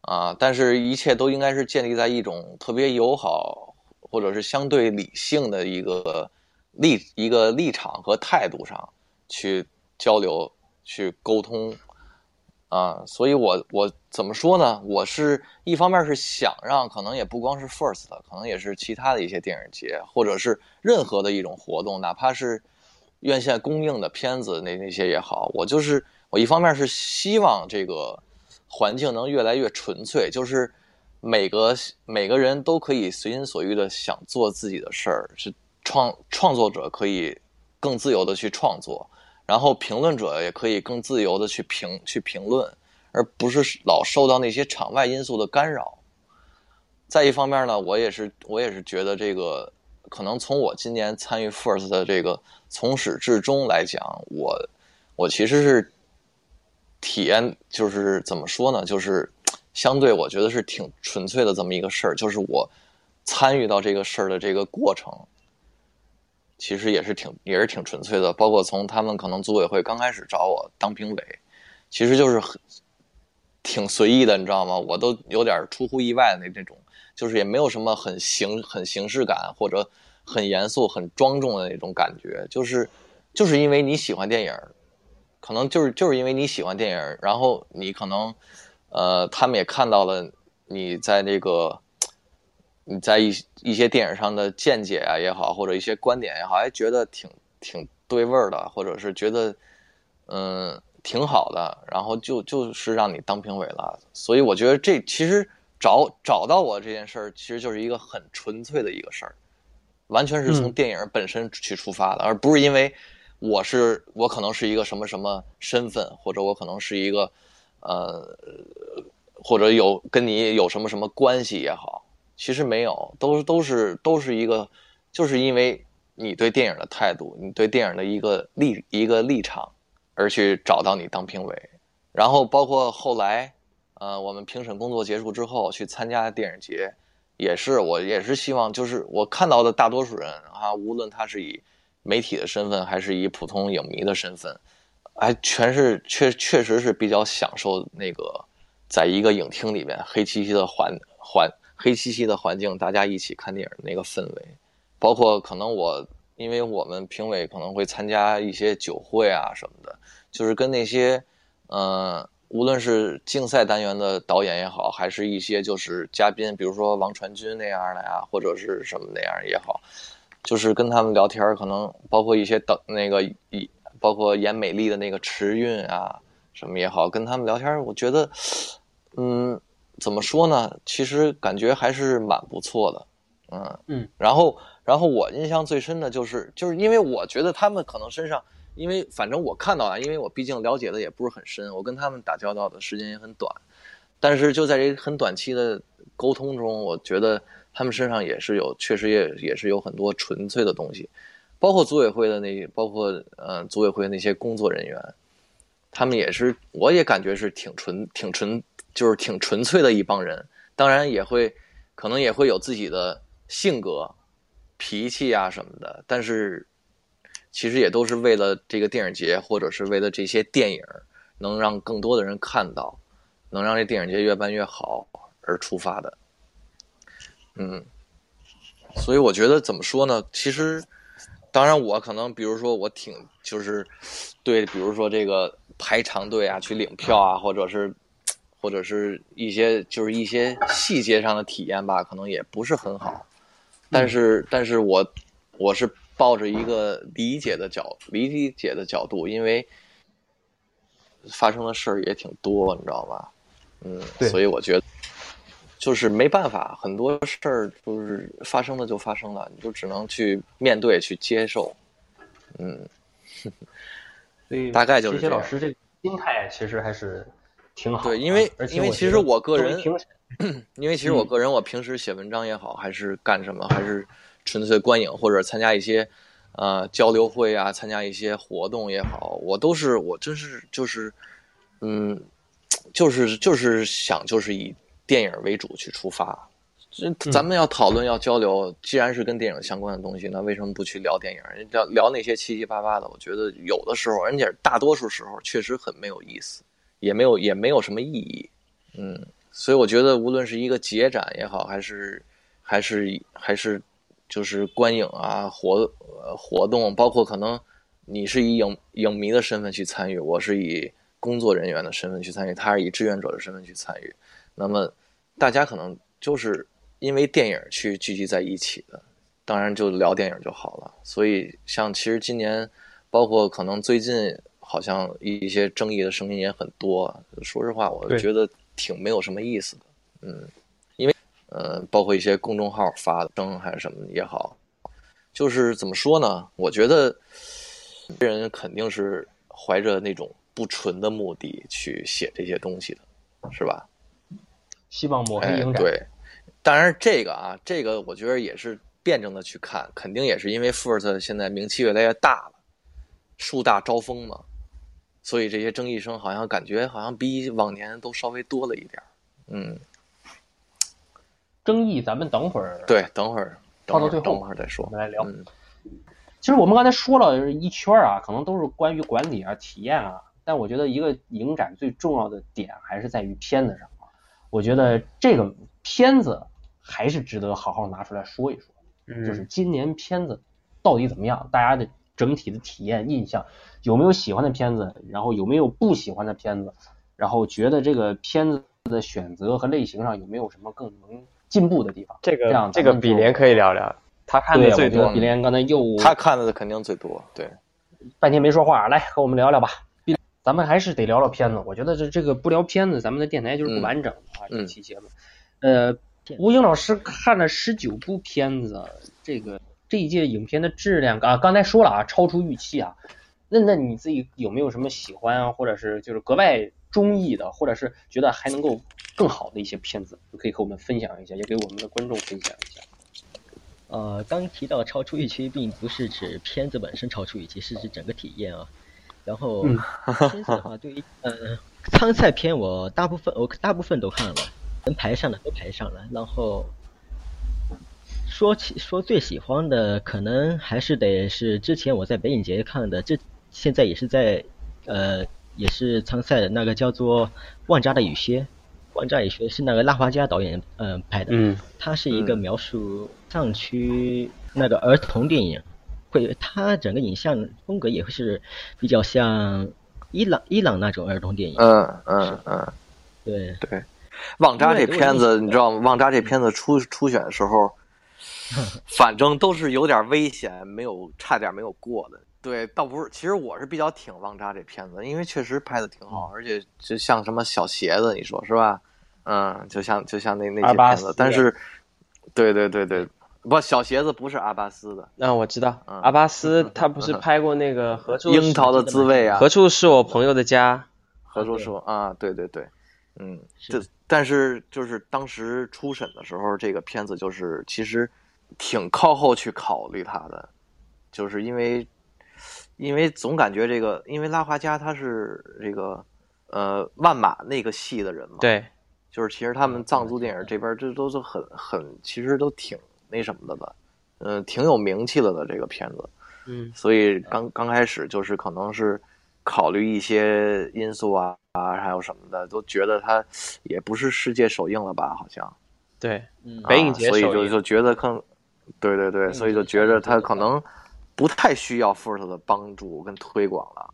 啊。但是，一切都应该是建立在一种特别友好或者是相对理性的一个立一个立场和态度上去交流、去沟通啊。所以我我怎么说呢？我是一方面是想让，可能也不光是 First，可能也是其他的一些电影节，或者是任何的一种活动，哪怕是院线公映的片子那那些也好，我就是我一方面是希望这个环境能越来越纯粹，就是每个每个人都可以随心所欲的想做自己的事儿，是创创作者可以更自由的去创作，然后评论者也可以更自由的去评去评论，而不是老受到那些场外因素的干扰。再一方面呢，我也是我也是觉得这个可能从我今年参与 First 的这个从始至终来讲，我我其实是体验就是怎么说呢，就是相对我觉得是挺纯粹的这么一个事儿，就是我参与到这个事儿的这个过程，其实也是挺也是挺纯粹的。包括从他们可能组委会刚开始找我当评委，其实就是很挺随意的，你知道吗？我都有点出乎意外的那那种，就是也没有什么很形很形式感或者很严肃、很庄重的那种感觉，就是就是因为你喜欢电影，可能就是就是因为你喜欢电影，然后你可能呃，他们也看到了你在那个你在一一些电影上的见解啊也好，或者一些观点也好，还觉得挺挺对味儿的，或者是觉得嗯挺好的，然后就就是让你当评委了。所以我觉得这其实找找到我这件事儿，其实就是一个很纯粹的一个事儿，完全是从嗯电影本身去出发的，而不是因为我是我可能是一个什么什么身份，或者我可能是一个呃，或者有跟你有什么什么关系也好，其实没有，都都是都是一个，就是因为你对电影的态度，你对电影的一个立一个立场，而去找到你当评委，然后包括后来，呃，我们评审工作结束之后去参加电影节，也是我也是希望，就是我看到的大多数人啊，无论他是以媒体的身份还是以普通影迷的身份，哎全是确确实是比较享受那个在一个影厅里面黑漆漆的环环黑漆漆的环境，大家一起看电影那个氛围，包括可能我因为我们评委可能会参加一些酒会啊什么的，就是跟那些呃无论是竞赛单元的导演也好，还是一些就是嘉宾，比如说王传君那样的呀，或者是什么那样也好，就是跟他们聊天，可能包括一些导那个一包括演美丽的那个池韵啊什么也好，跟他们聊天，我觉得，嗯，怎么说呢？其实感觉还是蛮不错的，嗯嗯。然后，然后我印象最深的就是，就是因为我觉得他们可能身上，因为反正我看到啊，因为我毕竟了解的也不是很深，我跟他们打交道的时间也很短，但是就在这很短期的沟通中，我觉得他们身上也是有，确实也也是有很多纯粹的东西，包括组委会的那，包括呃组委会那些工作人员，他们也是，我也感觉是挺纯、挺纯，就是挺纯粹的一帮人。当然也会，可能也会有自己的性格、脾气啊什么的，但是其实也都是为了这个电影节，或者是为了这些电影能让更多的人看到，能让这电影节越办越好而出发的。嗯，所以我觉得怎么说呢？其实，当然我可能，比如说我挺就是对，比如说这个排长队啊，去领票啊，或者是或者是一些就是一些细节上的体验吧，可能也不是很好。但是，但是我我是抱着一个理解的角理解的角度，因为发生的事儿也挺多，你知道吧？嗯，所以我觉得就是没办法，很多事儿就是发生了就发生了，你就只能去面对、去接受。嗯，所以 大概就是这些老师这个心态其实还是挺好的。对，因为因为其实我个人 因为其实我嗯个人，我平时写文章也好，还是干什么，还是纯粹观影或者参加一些呃交流会啊，参加一些活动也好，我都是我真是就是嗯，就是就是想就是以电影为主去出发。这咱们要讨论要交流，既然是跟电影相关的东西，那为什么不去聊电影？聊聊那些七七八八的，我觉得有的时候，而且大多数时候确实很没有意思，也没有也没有什么意义。嗯，所以我觉得，无论是一个节展也好，还是还是还是就是观影啊活呃活动，包括可能你是以影影迷的身份去参与，我是以工作人员的身份去参与，他是以志愿者的身份去参与。那么大家可能就是因为电影去聚集在一起的，当然就聊电影就好了。所以像其实今年，包括可能最近好像一些争议的声音也很多。说实话，我觉得挺没有什么意思的。嗯，因为呃，包括一些公众号发的声还是什么也好，就是怎么说呢？我觉得人肯定是怀着那种不纯的目的去写这些东西的，是吧？希望抹黑哎，影展。对，当然这个啊，这个我觉得也是辩证的去看，肯定也是因为 First 现在名气越来越大了，树大招风嘛，所以这些争议声好像感觉好像比往年都稍微多了一点儿。嗯，争议咱们等会儿对，等会儿，放到最后等会儿再说我。们来聊。嗯其实我们刚才说了一圈啊，可能都是关于管理啊、体验啊，但我觉得一个影展最重要的点还是在于片子上啊。我觉得这个片子还是值得好好拿出来说一说，嗯，就是今年片子到底怎么样，大家的整体的体验印象，有没有喜欢的片子，然后有没有不喜欢的片子，然后觉得这个片子的选择和类型上有没有什么更能进步的地方？这这样个这个比连可以聊聊，他看，的最多我觉得比。连刚才又他看的肯定最多，对，半天没说话，来和我们聊聊吧。咱们还是得聊聊片子，我觉得这这个不聊片子，咱们的电台就是不完整啊。嗯这期节目，呃，吴英老师看了十九部片子，这个这一届影片的质量啊，刚才说了啊，超出预期啊。那那你自己有没有什么喜欢啊，或者是就是格外中意的，或者是觉得还能够更好的一些片子，可以和我们分享一下，也给我们的观众分享一下。呃，刚提到超出预期，并不是指片子本身超出预期，是指整个体验啊。然后嗯 片子的话，对于呃参赛片，我大部分我大部分都看了，能排上的都排上了。然后说起说最喜欢的，可能还是得是之前我在北影节看的，这现在也是在呃也是参赛的那个叫做《万扎的雨靴》。万扎雨靴是那个拉华加导演嗯、呃拍的，嗯它是一个嗯描述藏区那个儿童电影，会它整个影像风格也会是比较像伊朗伊朗那种儿童电影。嗯嗯嗯，对，对。旺扎这片子，你知道吗？旺扎这片子初初选的时候，反正都是有点危险，没有差点没有过的。对，倒不是，其实我是比较挺旺扎这片子，因为确实拍的挺好，而且就像什么小鞋子，你说是吧？嗯，就像就像那那些片子，但是，对对对对，不，小鞋子不是阿巴斯的，那、我知道，嗯。阿巴斯他不是拍过那个 何处樱桃的滋味啊，何处是我朋友的家？何处说啊，对。对对，嗯，是。这但是就是当时初审的时候，这个片子就是其实挺靠后去考虑它的，就是因为因为总感觉这个，因为拉华加他是这个呃万马那个系的人嘛，，对，就是其实他们藏族电影这边这都是很很其实都挺那什么的吧，嗯、挺有名气了的这个片子，嗯，所以刚刚开始就是可能是考虑一些因素啊啊，还有什么的，都觉得它也不是世界首映了吧？好像对，嗯，北影节啊所以就就觉得更，对对对，所以就觉得它可能不太需要 First 的帮助跟推广了，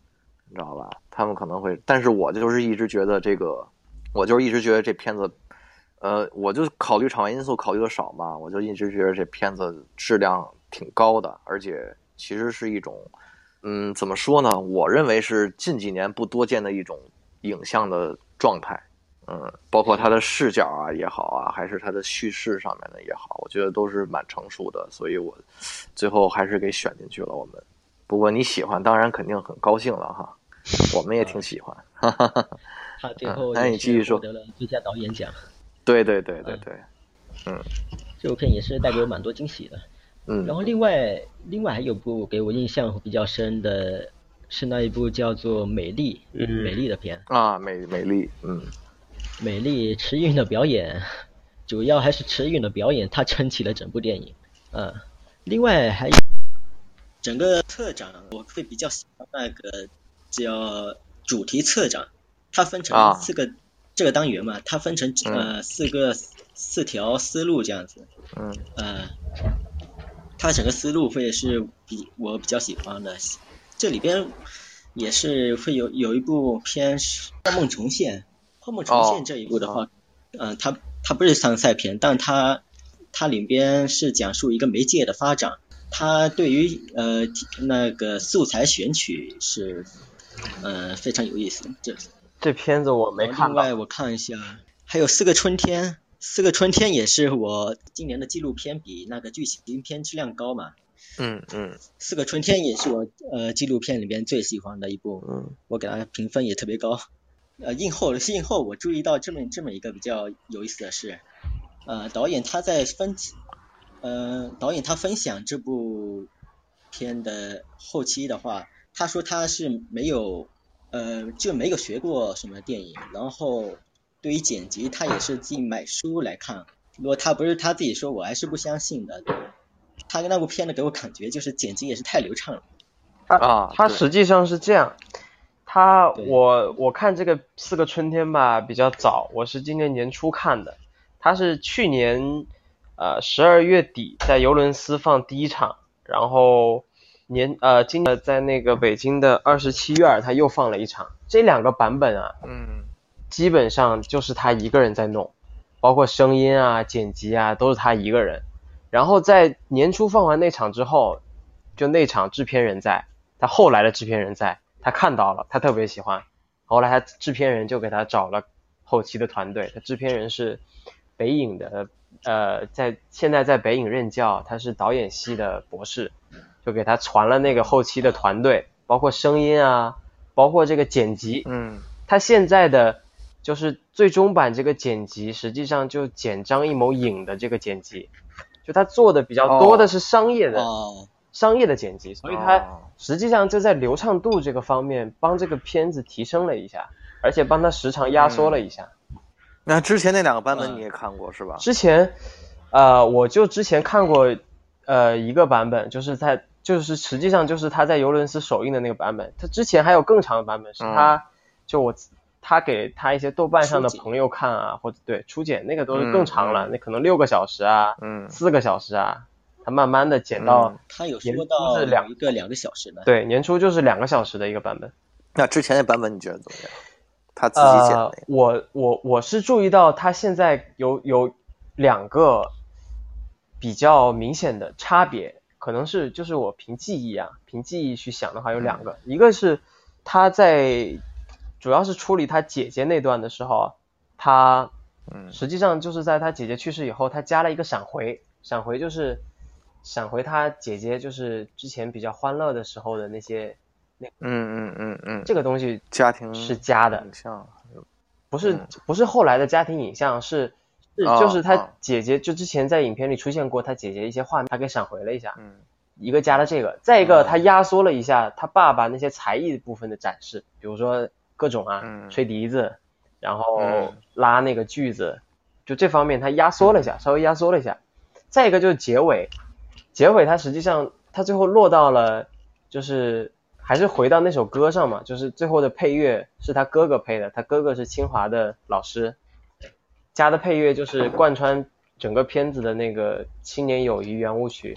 你知道吧？他们可能会，但是我就是一直觉得这个，我就是一直觉得这片子。呃，我就考虑场外因素考虑的少嘛，我就一直觉得这片子质量挺高的，而且其实是一种，嗯，怎么说呢？我认为是近几年不多见的一种影像的状态，嗯，包括它的视角啊也好啊，还是它的叙事上面的也好，我觉得都是蛮成熟的，所以我最后还是给选进去了。我们，不过你喜欢，当然肯定很高兴了哈。我们也挺喜欢。他最后那你继续说获得了最佳导演奖。对对对对对，嗯，这部片也是带给我蛮多惊喜的。嗯，然后另外另外还有部给我印象比较深的是那一部叫做《美丽》嗯。美丽的片。啊，美美丽，嗯，美丽池韵的表演，主要还是池韵的表演，她撑起了整部电影。嗯，另外还有整个策展我会比较喜欢那个叫主题策展，它分啊。成四个、这个单元嘛，它分成嗯呃四个四条思路这样子，嗯呃，它整个思路会是比我比较喜欢的。这里边也是会有有一部片是《幻梦重现》，《幻梦重哦现》这一部的话，嗯、它它不是参赛片，但它它里边是讲述一个媒介的发展，它对于呃那个素材选取是呃非常有意思。这这片子我没看。另外我看一下，还有《四个春天》，《四个春天》也是我今年的纪录片，比那个剧情片质量高嘛。嗯嗯《四个春天》也是我呃纪录片里边最喜欢的一部，嗯我给它评分也特别高。呃，映后映后我注意到这么这么一个比较有意思的是，呃，导演他在分，呃，导演他分享这部片的后期的话，他说他是没有，呃，就没有学过什么电影，然后对于剪辑他也是自己买书来看。如果他不是他自己说，我还是不相信的。他那部片子给我感觉就是剪辑也是太流畅了。啊，他实际上是这样，他我我看这个四个春天吧比较早，我是今年年初看的，他是去年呃十二月底在尤伦斯放第一场，然后年呃今年在那个北京的二十七院他又放了一场，这两个版本啊嗯。基本上就是他一个人在弄，包括声音啊、剪辑啊都是他一个人。然后在年初放完那场之后，就那场制片人在，他后来的制片人在，他看到了，他特别喜欢，后来他制片人就给他找了后期的团队，他制片人是北影的，呃，在现在在北影任教，他是导演系的博士，就给他传了那个后期的团队，包括声音啊，包括这个剪辑，嗯他现在的就是最终版这个剪辑，实际上就剪张艺谋影的这个剪辑，就他做的比较多的是商业的、哦，商业的剪辑，所以他哦实际上就在流畅度这个方面帮这个片子提升了一下，而且帮他时长压缩了一下。那之前那两个版本嗯你也看过是吧？之前，呃，我就之前看过，呃，一个版本，就是在就是实际上就是他在尤伦斯首映的那个版本，他之前还有更长的版本，是他、就我他给他一些豆瓣上的朋友看啊，或者对初剪那个都是更长了，那可能六个小时啊，嗯。四个小时啊，他慢慢的剪到、嗯。他有年初说到是两个两个小时的，对年初就是两个小时的一个版本。那之前的版本你觉得怎么样？他自己剪的呃，我我我是注意到他现在有有两个比较明显的差别，可能是就是我凭记忆啊，凭记忆去想的话有两个，一个是他在主要是处理他姐姐那段的时候，他嗯。实际上就是在他姐姐去世以后，他加了一个闪回，闪回就是闪回他姐姐就是之前比较欢乐的时候的那些嗯嗯嗯嗯，这个东西家庭是加的，影像不是嗯。不是后来的家庭影像，是是哦就是他哦姐姐就之前在影片里出现过他姐姐一些画面，他给闪回了一下，嗯。一个加了这个，再一个哦他压缩了一下他爸爸那些才艺部分的展示，比如说各种啊嗯。吹笛子，然后嗯。拉那个锯子，就这方面他压缩了一下，稍微压缩了一下，再一个就是结尾，结尾他实际上他最后落到了就是还是回到那首歌上嘛，就是最后的配乐是他哥哥配的，他哥哥是清华的老师，加的配乐就是贯穿整个片子的那个青年友谊圆舞曲，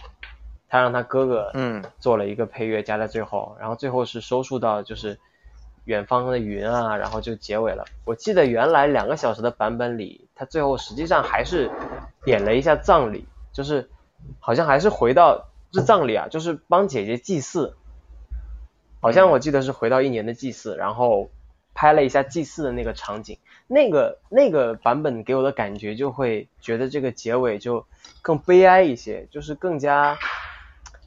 他让他哥哥嗯。做了一个配乐加在最后，然后最后是收束到就是远方的云啊，然后就结尾了。我记得原来两个小时的版本里，他最后实际上还是点了一下葬礼，就是好像还是回到是葬礼啊，就是帮姐姐祭祀，好像我记得是回到一年的祭祀，然后拍了一下祭祀的那个场景，那个那个版本给我的感觉就会觉得这个结尾就更悲哀一些，就是更加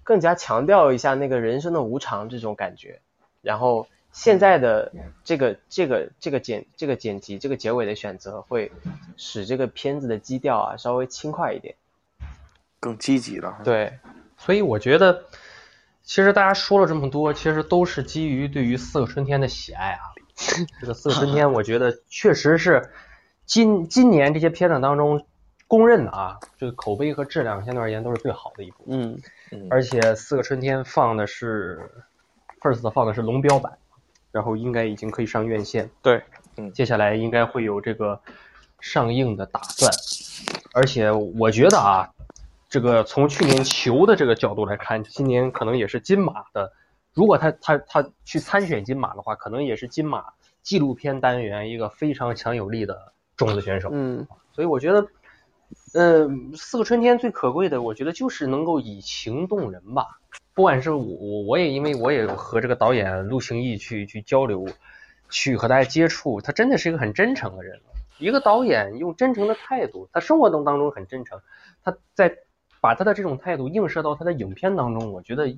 更加强调一下那个人生的无常这种感觉。然后现在的这个这个这个剪这个剪辑这个结尾的选择，会使这个片子的基调啊稍微轻快一点。更积极了。对，所以我觉得，其实大家说了这么多，其实都是基于对于《四个春天》的喜爱啊。这个《四个春天》，我觉得确实是今今年这些片子当中公认的啊，这个口碑和质量相对而言都是最好的一部。嗯嗯，而且《四个春天》放的是 First 放的是龙标版，然后应该已经可以上院线。对，嗯接下来应该会有这个上映的打算。而且我觉得啊，这个从去年球的这个角度来看，今年可能也是金马的。如果他他他去参选金马的话，可能也是金马纪录片单元一个非常强有力的种子选手。嗯所以我觉得，呃，四个春天最可贵的，我觉得就是能够以情动人吧。不管是我，我我也因为我也和这个导演陆行义去去交流，去和大家接触，他真的是一个很真诚的人。一个导演用真诚的态度，他生活中当中很真诚，他在把他的这种态度映射到他的影片当中，我觉得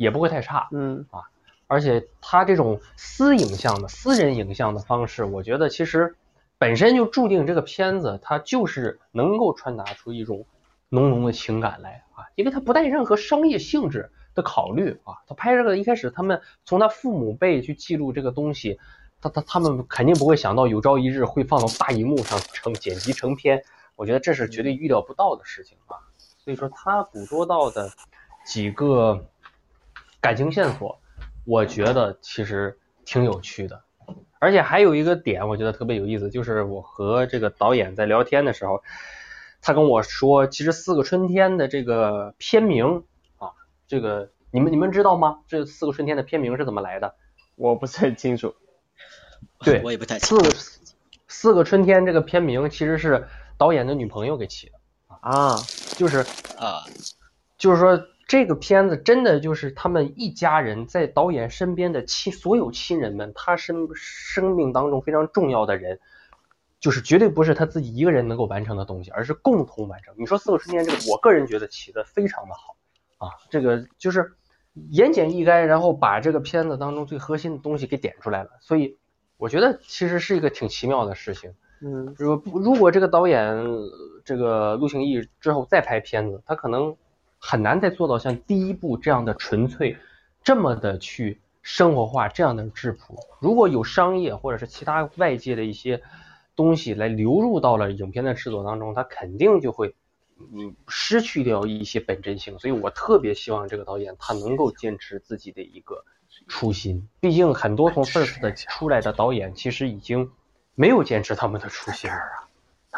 也不会太差。嗯啊而且他这种私影像的私人影像的方式，我觉得其实本身就注定这个片子它就是能够传达出一种浓浓的情感来啊，因为它不带任何商业性质的考虑啊。他拍这个一开始，他们从他父母辈去记录这个东西，他他他们肯定不会想到有朝一日会放到大荧幕上成剪辑成片，我觉得这是绝对预料不到的事情啊。所以说他捕捉到的几个感情线索。我觉得其实挺有趣的，而且还有一个点，我觉得特别有意思，就是我和这个导演在聊天的时候，他跟我说，其实《四个春天》的这个片名啊，这个你们你们知道吗？这《四个春天》的片名是怎么来的？我不是很清楚。对 我也不太清楚。四个四个春天这个片名其实是导演的女朋友给起的，啊，就是啊，就是说，这个片子真的就是他们一家人在导演身边的亲所有亲人们，他生生命当中非常重要的人，就是绝对不是他自己一个人能够完成的东西，而是共同完成。你说《四个春天》这个，我个人觉得起的非常的好啊，这个就是言简意赅，然后把这个片子当中最核心的东西给点出来了，所以我觉得其实是一个挺奇妙的事情。嗯如果如果这个导演呃这个陆行义之后再拍片子，他可能很难再做到像第一部这样的纯粹，这么的去生活化，这样的质朴。如果有商业或者是其他外界的一些东西来流入到了影片的制作当中，他肯定就会嗯失去掉一些本真性。所以我特别希望这个导演他能够坚持自己的一个初心，毕竟很多从 First 的出来的导演其实已经没有坚持他们的初心啊，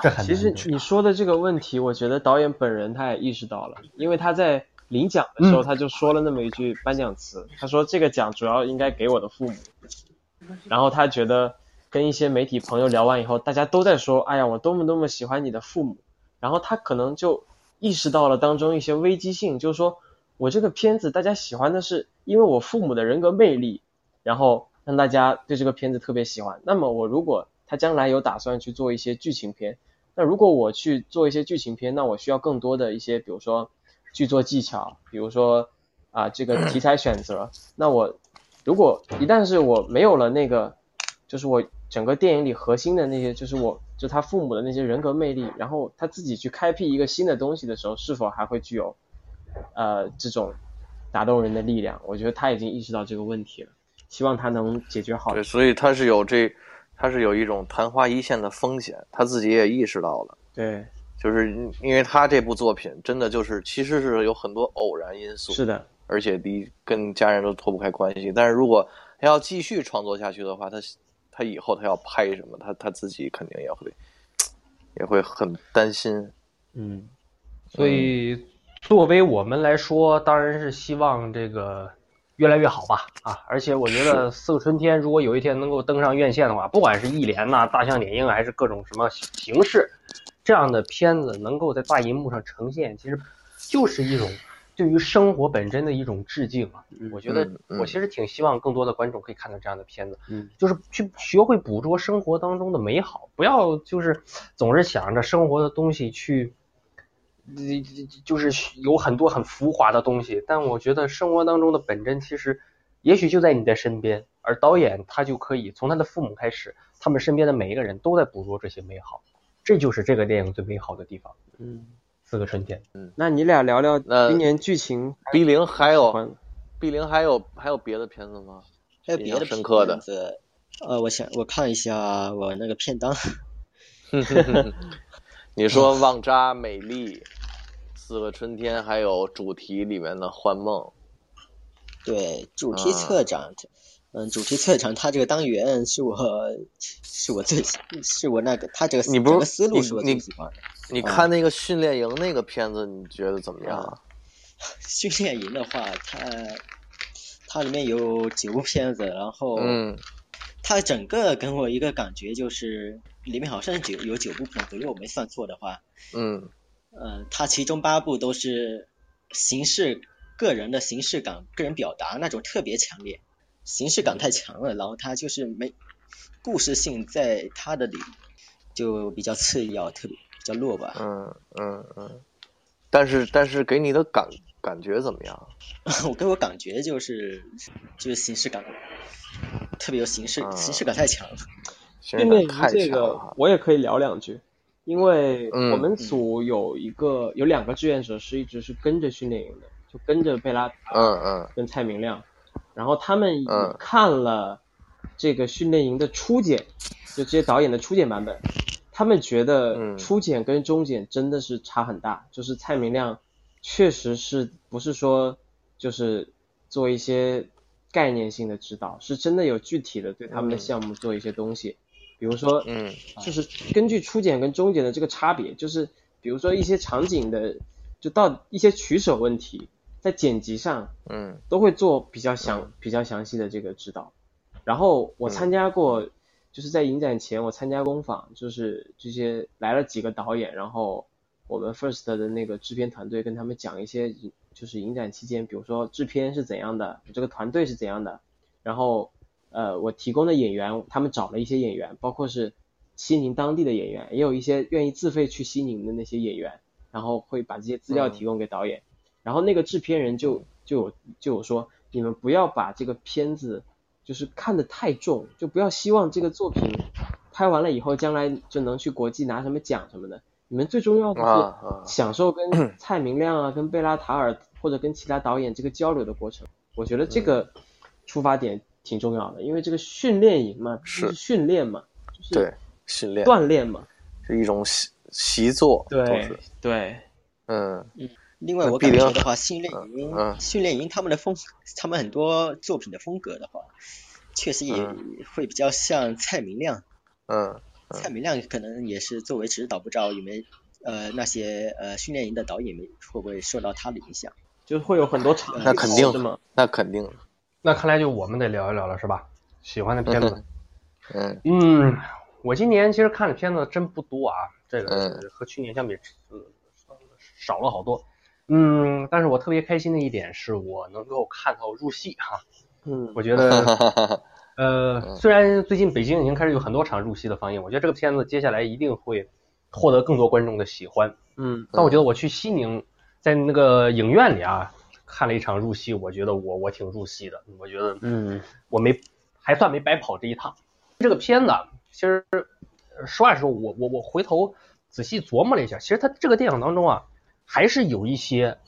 这很其实你说的这个问题，我觉得导演本人他也意识到了，因为他在领奖的时候嗯他就说了那么一句颁奖词，他说这个奖主要应该给我的父母。然后他觉得跟一些媒体朋友聊完以后，大家都在说，哎呀，我多么多么喜欢你的父母。然后他可能就意识到了当中一些危机性，就是说我这个片子大家喜欢的是因为我父母的人格魅力，然后让大家对这个片子特别喜欢。那么我如果他将来有打算去做一些剧情片，那如果我去做一些剧情片，那我需要更多的一些，比如说剧作技巧，比如说啊这个题材选择。那我如果一旦是我没有了那个，就是我整个电影里核心的那些，就是我就他父母的那些人格魅力，然后他自己去开辟一个新的东西的时候，是否还会具有呃这种打动人的力量？我觉得他已经意识到这个问题了，希望他能解决好，。所以他是有这，他是有一种昙花一现的风险，他自己也意识到了。对，就是因为他这部作品真的就是其实是有很多偶然因素，是的，而且离跟家人都脱不开关系。但是如果他要继续创作下去的话，他他以后他要拍什么，他他自己肯定也会也会很担心。嗯所以作为我们来说，当然是希望这个越来越好吧啊！而且我觉得《四个春天》如果有一天能够登上院线的话，不管是艺联呐、大象点映还是各种什么形式，这样的片子能够在大银幕上呈现，其实就是一种对于生活本真的一种致敬啊！我觉得我其实挺希望更多的观众可以看到这样的片子，嗯就是去学会捕捉生活当中的美好，不要就是总是想着生活的东西去。呃就是有很多很浮华的东西，但我觉得生活当中的本真其实，也许就在你的身边而导演他就可以从他的父母开始，他们身边的每一个人都在捕捉这些美好，这就是这个电影最美好的地方。嗯，四个春天，嗯那你俩聊聊那今年剧情 B 零还有欢 B 零还有还有别的片子吗？还有别的深刻的呃，我想我看一下我那个片单，你说旺扎、美丽、四个春天，还有主题里面的幻梦，对，主题啊策展，嗯，主题策展，它这个单元是我是我最是我那个它这个你不是思路是我最你喜欢的。你看那个训练营那个片子，你觉得怎么样啊？训练营的话，它它里面有几部片子，然后嗯它整个给我一个感觉就是里面好像九有九部片子，如果我没算错的话，嗯呃，它其中八部都是形式个人的形式感、个人表达那种特别强烈，形式感太强了，然后它就是没故事性在它的里就比较次要，特别比较弱吧。嗯嗯嗯，但是但是给你的感感觉怎么样？我给我感觉就是就是形式感特别有形式，啊形式感太强了。训训练营这个。我也可以聊两句，因为嗯。我们组有一个有两个志愿者是一直是跟着训练营的，就跟着贝拉塔嗯嗯。跟蔡明亮，然后他们看了这个训练营的初剪，就这些导演的初剪版本，他们觉得嗯。初剪跟中剪真的是差很大，就是蔡明亮确实是不是说就是做一些概念性的指导，是真的有具体的对他们的嗯。项目做一些东西，比如说嗯就是根据初检跟终检的这个差别，就是比如说一些场景的，就到一些取舍问题，在剪辑上嗯。都会做比较详、比较详细的这个指导。然后我参加过，就是在影展前我参加工坊，就是这些来了几个导演，然后我们 First 的那个制片团队跟他们讲一些，就是影展期间，比如说制片是怎样的，这个团队是怎样的，然后呃我提供的演员，他们找了一些演员，包括是西宁当地的演员，也有一些愿意自费去西宁的那些演员，然后会把这些资料嗯提供给导演，然后那个制片人就就有就有说，你们不要把这个片子就是看得太重，就不要希望这个作品拍完了以后将来就能去国际拿什么奖什么的。你们最重要的是享受跟 蔡明亮啊、跟贝拉塔尔或者跟其他导演这个交流的过程。我觉得这个出发点挺重要的，因为这个训练营嘛，是。就是训练嘛，就是对，训练。锻炼嘛。是一种习习作，对对，嗯。嗯另外，我感觉的话，训练营、嗯。训练营他们的风，他们很多作品的风格的话，确实也会比较像蔡明亮。嗯蔡明亮可能也是作为指导，不知道有没有呃那些呃训练营的导演们会不会受到他的影响？就是会有很多场那肯定是吗？那肯定，那看来就我们得聊一聊了，是吧？喜欢的片子，嗯嗯，我今年其实看的片子真不多啊，这个嗯和去年相比，呃，少了好多。嗯，但是我特别开心的一点是我能够看到入戏哈，嗯，我觉得 呃，虽然最近北京已经开始有很多场入戏的放映，我觉得这个片子接下来一定会获得更多观众的喜欢。嗯但我觉得我去西宁，在那个影院里啊，看了一场入戏，我觉得我我挺入戏的，我觉得嗯我没还算没白跑这一趟。这个片子啊其实呃实话实说，我我我回头仔细琢磨了一下，其实它这个电影当中啊，还是有一些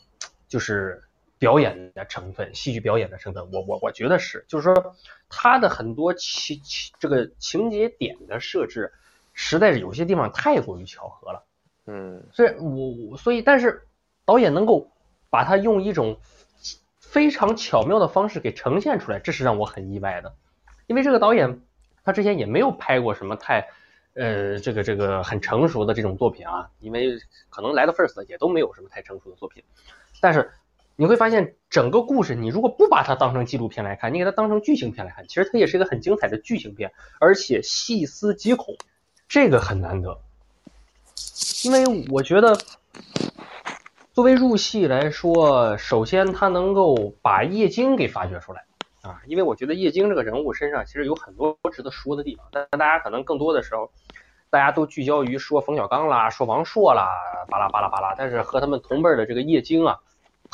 就是表演的成分，戏剧表演的成分。我我我觉得是，就是说它的很多情情这个情节点的设置，实在是有些地方太过于巧合了。嗯所以我我所以，但是导演能够把它用一种非常巧妙的方式给呈现出来，这是让我很意外的。因为这个导演他之前也没有拍过什么太呃这个这个很成熟的这种作品啊，因为可能来的 first 也都没有什么太成熟的作品。但是你会发现，整个故事你如果不把它当成纪录片来看，你给它当成剧情片来看，其实它也是一个很精彩的剧情片，而且细思极恐，这个很难得。因为我觉得，作为入戏来说，首先他能够把叶京给发掘出来啊，因为我觉得叶京这个人物身上其实有很多值得说的地方，但大家可能更多的时候，大家都聚焦于说冯小刚啦，说王朔啦，巴拉巴拉巴拉，但是和他们同辈的这个叶京啊，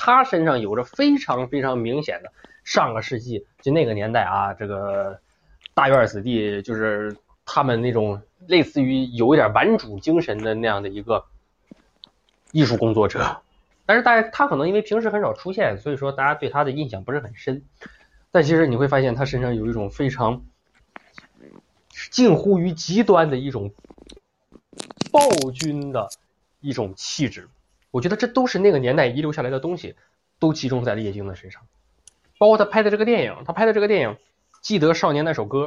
他身上有着非常非常明显的，上个世纪就那个年代啊，这个大院子弟就是他们那种类似于有一点玩主精神的那样的一个艺术工作者。但是大家他可能因为平时很少出现，所以说大家对他的印象不是很深。但其实你会发现他身上有一种非常近乎于极端的一种暴君的一种气质。我觉得这都是那个年代遗留下来的东西，都集中在了叶京的身上。包括他拍的这个电影，他拍的这个电影《记得少年那首歌》，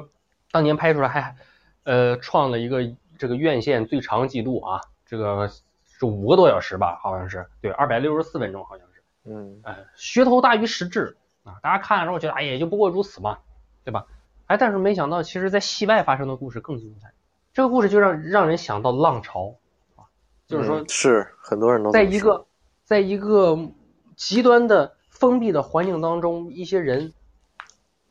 当年拍出来还呃创了一个这个院线最长记录啊，这个是五个多小时吧，好像是对，二百六十四分钟好像是，嗯，哎，噱头大于实质啊，大家看了之后觉得哎也就不过如此嘛，对吧？哎，但是没想到，其实在戏外发生的故事更精彩。这个故事就让让人想到浪潮啊，就是说嗯是很多人都在一个在一个极端的封闭的环境当中，一些人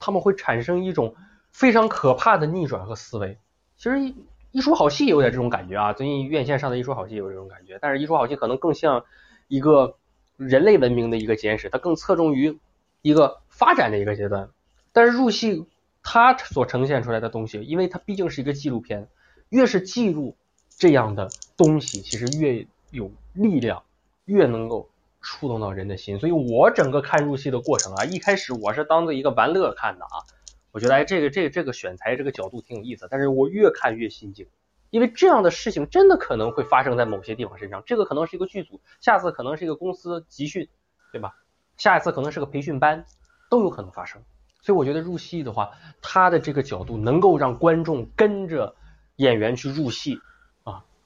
他们会产生一种非常可怕的逆转和思维。其实一一出好戏有点这种感觉啊，最近院线上的一出好戏有这种感觉，但是一出好戏可能更像一个人类文明的一个简史，它更侧重于一个发展的一个阶段。但是入戏它所呈现出来的东西，因为它毕竟是一个纪录片，越是记录这样的东西，其实越有力量，越能够触动到人的心。所以我整个看入戏的过程啊，一开始我是当做一个玩乐看的啊，我觉得哎，这个这个这个选材这个角度挺有意思，但是我越看越心惊，因为这样的事情真的可能会发生在某些地方身上。这个可能是一个剧组，下次可能是一个公司集训，对吧？下一次可能是个培训班，都有可能发生。所以我觉得入戏的话，他的这个角度能够让观众跟着演员去入戏。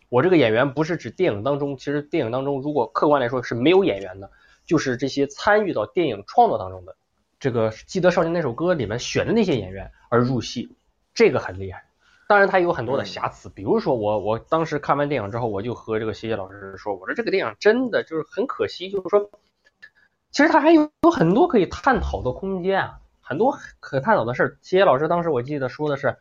我这个演员不是指电影当中，其实电影当中如果客观来说是没有演员的，就是这些参与到电影创作当中的这个《记得少年那首歌》里面选的那些演员而入戏，这个很厉害。当然，它有很多的瑕疵，比如说我我当时看完电影之后，我就和这个谢谢老师说，我说这个电影真的就是很可惜，就是说，其实它还有有很多可以探讨的空间啊，很多可探讨的事儿。谢谢老师当时我记得说的是，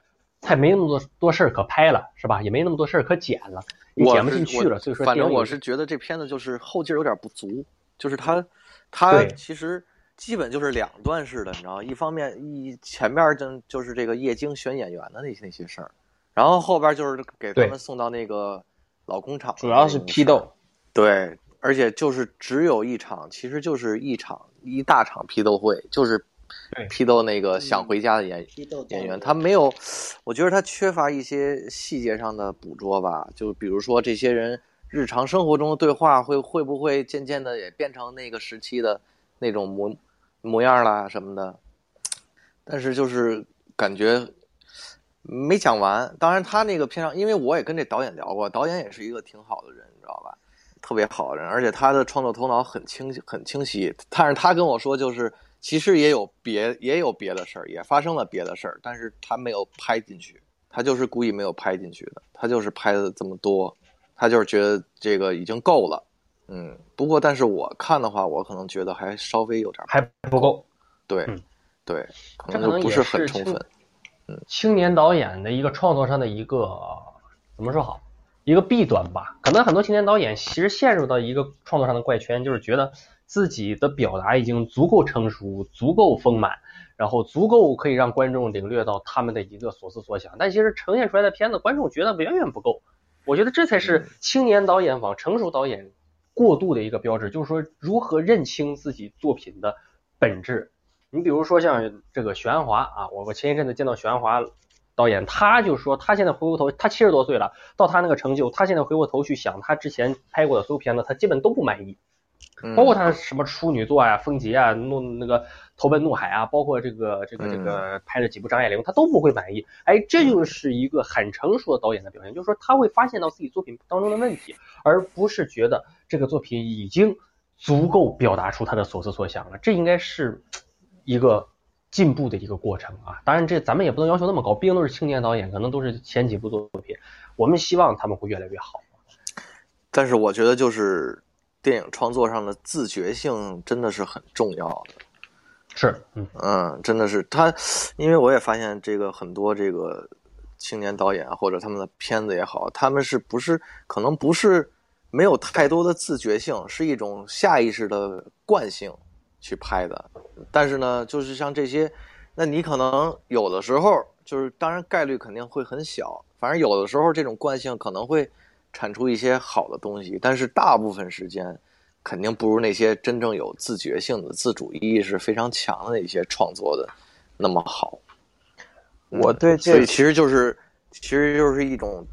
他没那么多多事儿可拍了，是吧？也没那么多事儿可剪了，也剪不进去了，所以说反正我是觉得这片子就是后劲儿有点不足，就是它它其实基本就是两段式的，你知道吗？一方面一前面就就是这个叶京选演员的那些那些事儿，然后后边就是给他们送到那个老工厂主要是批斗。对，而且就是只有一场，其实就是一场一大场批斗会，就是对批斗那个想回家的演批斗演员，他没有，我觉得他缺乏一些细节上的捕捉吧。就比如说这些人日常生活中的对话会会不会渐渐的也变成那个时期的那种模模样啦什么的，但是就是感觉没讲完。当然，他那个片上，因为我也跟这导演聊过，导演也是一个挺好的人，你知道吧？特别好的人，而且他的创作头脑很清晰，很清晰。但是他跟我说，就是其实也有别也有别的事儿，也发生了别的事儿，但是他没有拍进去，他就是故意没有拍进去的，他就是拍的这么多，他就是觉得这个已经够了。嗯，不过但是我看的话，我可能觉得还稍微有点还不够。对、嗯对，可能就不是很充分。嗯。青年导演的一个创作上的一个怎么说好，一个弊端吧。可能很多青年导演其实陷入到一个创作上的怪圈，就是觉得自己的表达已经足够成熟、足够丰满，然后足够可以让观众领略到他们的一个所思所想。但其实呈现出来的片子，观众觉得远远不够。我觉得这才是青年导演往成熟导演过渡的一个标志，就是说如何认清自己作品的本质。你比如说像这个许鞍华啊，我我前一阵子见到许鞍华导演，他就说他现在回过头，他七十多岁了，到他那个成就，他现在回过头去想他之前拍过的所有片子，他基本都不满意，嗯包括他什么处女座啊、风杰啊、怒那个投奔怒海啊，包括这个这个这个拍了几部张爱玲，他都不会满意。哎，这就是一个很成熟的导演的表现，就是说他会发现到自己作品当中的问题，而不是觉得这个作品已经足够表达出他的所思所想了。这应该是一个进步的一个过程啊。当然，这咱们也不能要求那么高，毕竟都是青年导演，可能都是前几部作品，我们希望他们会越来越好。但是我觉得就是电影创作上的自觉性真的是很重要的。是，嗯，嗯，真的是他，因为我也发现这个很多这个青年导演啊或者他们的片子也好，他们是不是可能不是没有太多的自觉性，是一种下意识的惯性去拍的。但是呢，就是像这些，那你可能有的时候就是，当然概率肯定会很小，反正有的时候这种惯性可能会产出一些好的东西，但是大部分时间肯定不如那些真正有自觉性的、自主意识非常强的一些创作的那么好。我对，所以其实就是，其实就是一种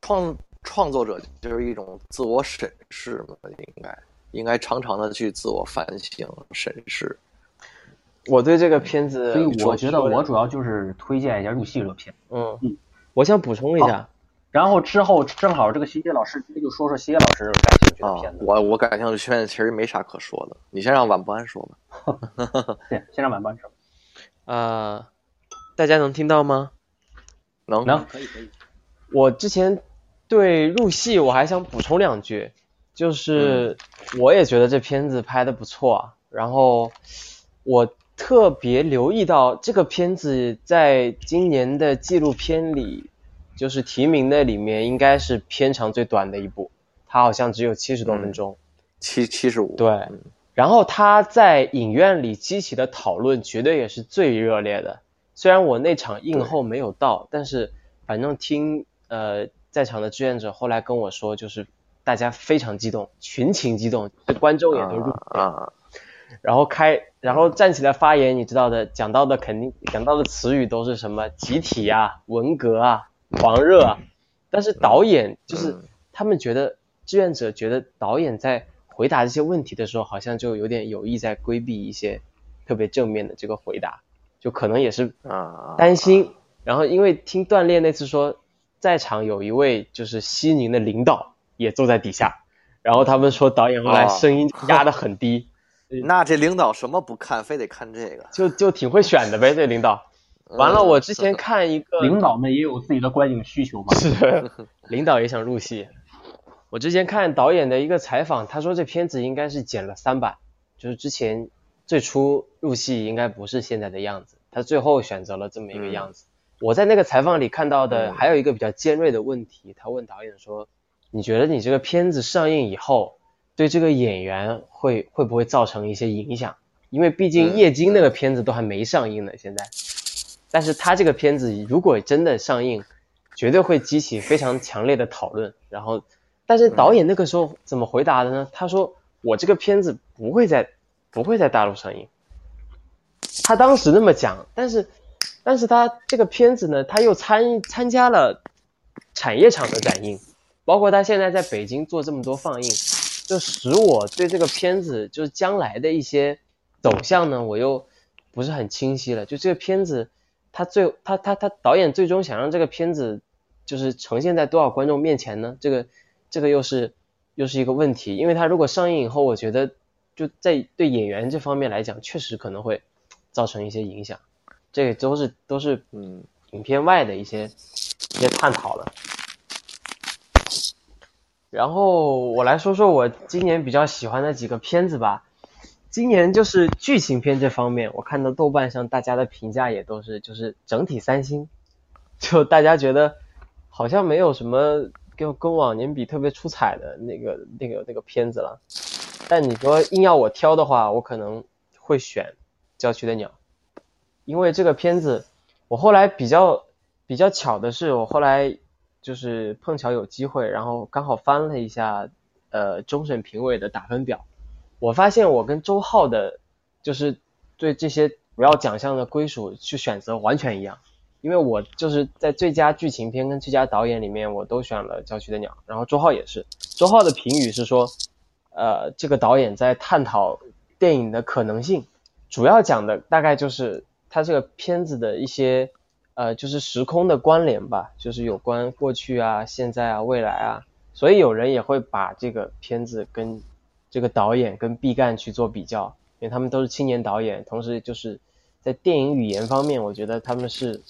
创创作者就是一种自我审视嘛，应该应该常常的去自我反省审视。我对这个片子，所以我觉得我主要就是推荐一下入戏这个片。嗯嗯，我想补充一下，然后之后正好这个西西老师就说说西西老师感兴趣的片子。我我感兴趣的片子其实没啥可说的，你先让晚不安说吧。对，先让晚不安说。啊。大家能听到吗？能能可以可以。我之前对入戏我还想补充两句，就是我也觉得这片子拍的不错啊。然后我特别留意到这个片子在今年的纪录片里，就是提名的里面应该是片长最短的一部，它好像只有七十多分钟，七七十五。对。然后它在影院里激起的讨论绝对也是最热烈的。虽然我那场映后没有到，但是反正听呃在场的志愿者后来跟我说，就是大家非常激动，群情激动，观众也都入啊。然后开，然后站起来发言，你知道的，讲到的肯定讲到的词语都是什么集体啊、文革啊、狂热啊。但是导演就是他们觉得志愿者觉得导演在回答这些问题的时候，好像就有点有意在规避一些特别正面的这个回答。就可能也是啊担心，然后因为听锻炼那次说，在场有一位就是西宁的领导也坐在底下，然后他们说导演后来声音 压得很低，那这领导什么不看，非得看这个，就就挺会选的呗，这领导。完了，我之前看一个领导们也有自己的观影需求嘛，是，领导也想入戏。我之前看导演的一个采访，他说这片子应该是剪了三版，就是之前最初入戏应该不是现在的样子。他最后选择了这么一个样子。我在那个采访里看到的还有一个比较尖锐的问题，他问导演说：“你觉得你这个片子上映以后，对这个演员会会不会造成一些影响？因为毕竟叶京那个片子都还没上映呢，现在。但是他这个片子如果真的上映，绝对会激起非常强烈的讨论。然后，但是导演那个时候怎么回答的呢？他说：我这个片子不会在不会在大陆上映。”他当时那么讲，但是，但是他这个片子呢，他又参参加了产业场的展映，包括他现在在北京做这么多放映，就使我对这个片子就是将来的一些走向呢，我又不是很清晰了。就这个片子，他最他他他导演最终想让这个片子就是呈现在多少观众面前呢？这个这个又是又是一个问题，因为他如果上映以后，我觉得就在对演员这方面来讲，确实可能会。造成一些影响，这个都是都是嗯影片外的一些一些探讨了。然后我来说说我今年比较喜欢的几个片子吧。今年就是剧情片这方面，我看到豆瓣上大家的评价也都是就是整体三星，就大家觉得好像没有什么跟跟往年比特别出彩的那个那个那个片子了。但你说硬要我挑的话，我可能会选。郊区的鸟，因为这个片子，我后来比较比较巧的是，我后来就是碰巧有机会，然后刚好翻了一下呃终审评委的打分表，我发现我跟周浩的，就是对这些主要奖项的归属去选择完全一样，因为我就是在最佳剧情片跟最佳导演里面我都选了郊区的鸟，然后周浩也是，周浩的评语是说，呃这个导演在探讨电影的可能性。主要讲的大概就是他这个片子的一些呃，就是时空的关联吧，就是有关过去啊、现在啊、未来啊，所以有人也会把这个片子跟这个导演跟毕赣去做比较，因为他们都是青年导演，同时就是在电影语言方面，我觉得他们是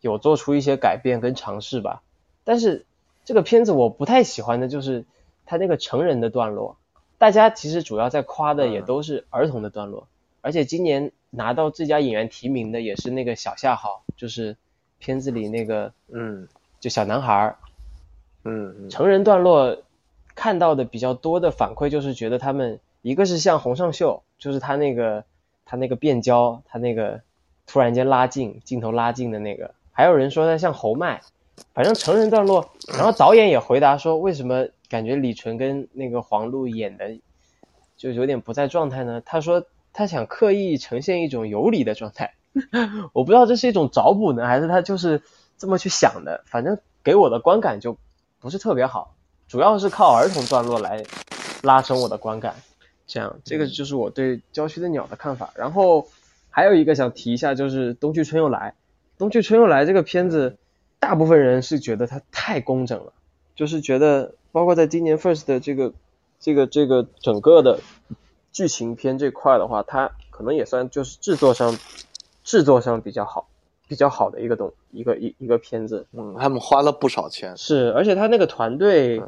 有做出一些改变跟尝试吧。但是这个片子我不太喜欢的就是他那个成人的段落，大家其实主要在夸的也都是儿童的段落。而且今年拿到最佳演员提名的也是那个小夏好，就是片子里那个，嗯，就小男孩儿，嗯，成人段落看到的比较多的反馈就是觉得他们一个是像洪尚秀，就是他那个他那个变焦，他那个突然间拉近镜头拉近的那个，还有人说他像侯麦，反正成人段落，然后导演也回答说，为什么感觉李纯跟那个黄璐演的就有点不在状态呢？他说他想刻意呈现一种游离的状态，我不知道这是一种找补呢，还是他就是这么去想的，反正给我的观感就不是特别好，主要是靠儿童段落来拉升我的观感。这样，这个就是我对《郊区的鸟》的看法。然后还有一个想提一下，就是《冬去春又来》。《冬去春又来》这个片子，大部分人是觉得它太工整了，就是觉得，包括在今年 First 的这个、这个、这个整个的剧情片这块的话，它可能也算就是制作上、制作上比较好、比较好的一个东一个一一个片子。嗯，他们花了不少钱。是，而且他那个团队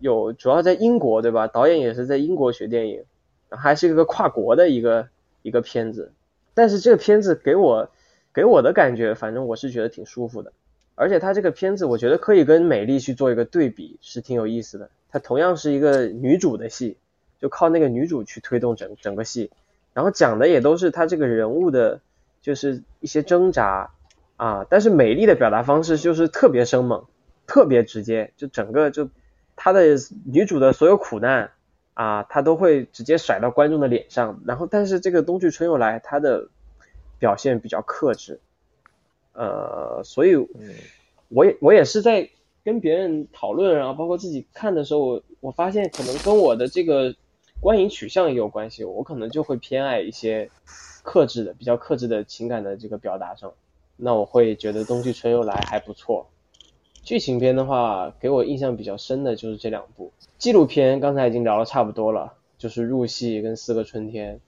有主要在英国，对吧？导演也是在英国学电影。还是一个跨国的一个一个片子，但是这个片子给我给我的感觉，反正我是觉得挺舒服的。而且他这个片子，我觉得可以跟《美丽》去做一个对比，是挺有意思的。它同样是一个女主的戏，就靠那个女主去推动整整个戏，然后讲的也都是她这个人物的，就是一些挣扎啊。但是《美丽》的表达方式就是特别生猛，特别直接，就整个就她的女主的所有苦难。啊，他都会直接甩到观众的脸上，然后但是这个冬去春又来，他的表现比较克制，呃，所以，我也我也是在跟别人讨论，然后包括自己看的时候，我我发现可能跟我的这个观影取向也有关系，我可能就会偏爱一些克制的、比较克制的情感的这个表达上，那我会觉得冬去春又来还不错。剧情片的话，给我印象比较深的就是这两部。纪录片刚才已经聊了差不多了，就是入戏跟四个春天。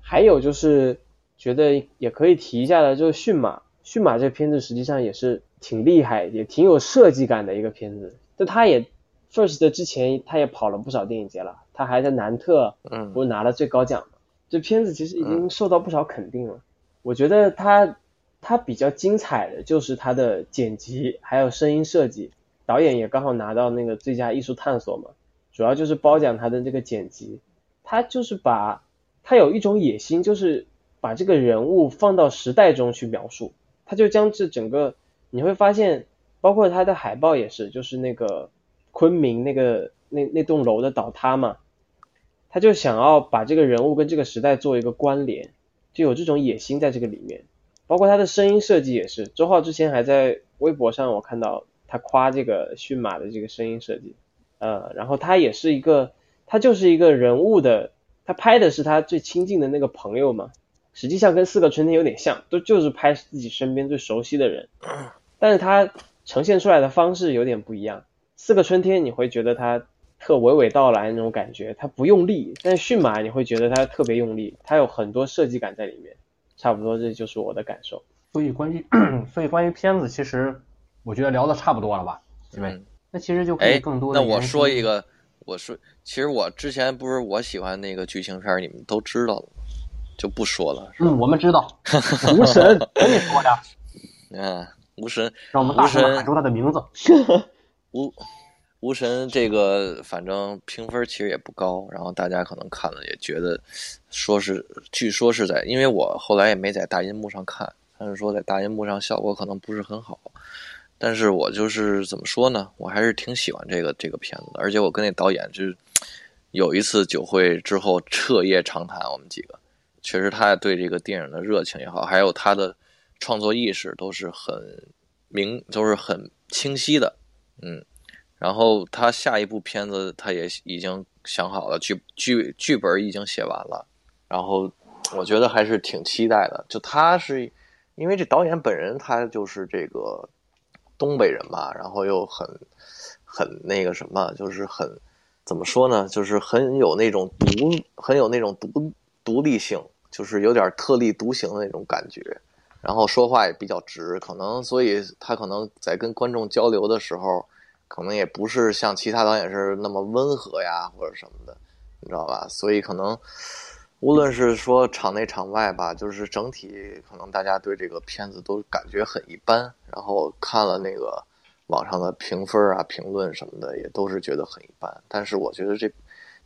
还有就是觉得也可以提一下的，就是驯马。驯马这片子实际上也是挺厉害，也挺有设计感的一个片子。但他也 first 之前他也跑了不少电影节了，他还在南特，嗯，不是拿了最高奖吗？这片子其实已经受到不少肯定了。我觉得它。它比较精彩的就是它的剪辑，还有声音设计。导演也刚好拿到那个最佳艺术探索嘛，主要就是褒奖他的这个剪辑。他就是把，他有一种野心，就是把这个人物放到时代中去描述。他就将这整个，你会发现，包括他的海报也是，就是那个昆明那个那那栋楼的倒塌嘛，他就想要把这个人物跟这个时代做一个关联，就有这种野心在这个里面。包括他的声音设计也是，周浩之前还在微博上我看到他夸这个驯马的这个声音设计，呃，然后他也是一个，他就是一个人物的，他拍的是他最亲近的那个朋友嘛，实际上跟四个春天有点像，都就是拍自己身边最熟悉的人，但是他呈现出来的方式有点不一样，四个春天你会觉得他特娓娓道来那种感觉，他不用力，但驯马你会觉得他特别用力，他有很多设计感在里面。差不多，这就是我的感受。所以关于，所以关于片子，其实我觉得聊的差不多了吧？对，那其实就可以更多的。那我说一个，我说，其实我之前不是我喜欢那个剧情片，你们都知道了，就不说了。嗯，我们知道。无神，跟你说的。嗯，无神。让我们大声喊出他的名字。无。无神这个反正评分其实也不高，然后大家可能看了也觉得，说是据说是在，因为我后来也没在大银幕上看，但是说在大银幕上效果可能不是很好，但是我就是怎么说呢，我还是挺喜欢这个这个片子的，而且我跟那导演就是有一次酒会之后彻夜长谈，我们几个确实他对这个电影的热情也好，还有他的创作意识都是很明，都是很清晰的，嗯。然后他下一部片子他也已经想好了，剧剧剧本已经写完了，然后我觉得还是挺期待的。就他是因为这导演本人他就是这个东北人嘛，然后又很很那个什么，就是很怎么说呢，就是很有那种独很有那种独独立性，就是有点特立独行的那种感觉。然后说话也比较直，可能所以他可能在跟观众交流的时候。可能也不是像其他导演是那么温和呀，或者什么的，你知道吧？所以可能无论是说场内场外吧，就是整体可能大家对这个片子都感觉很一般。然后看了那个网上的评分啊、评论什么的，也都是觉得很一般。但是我觉得这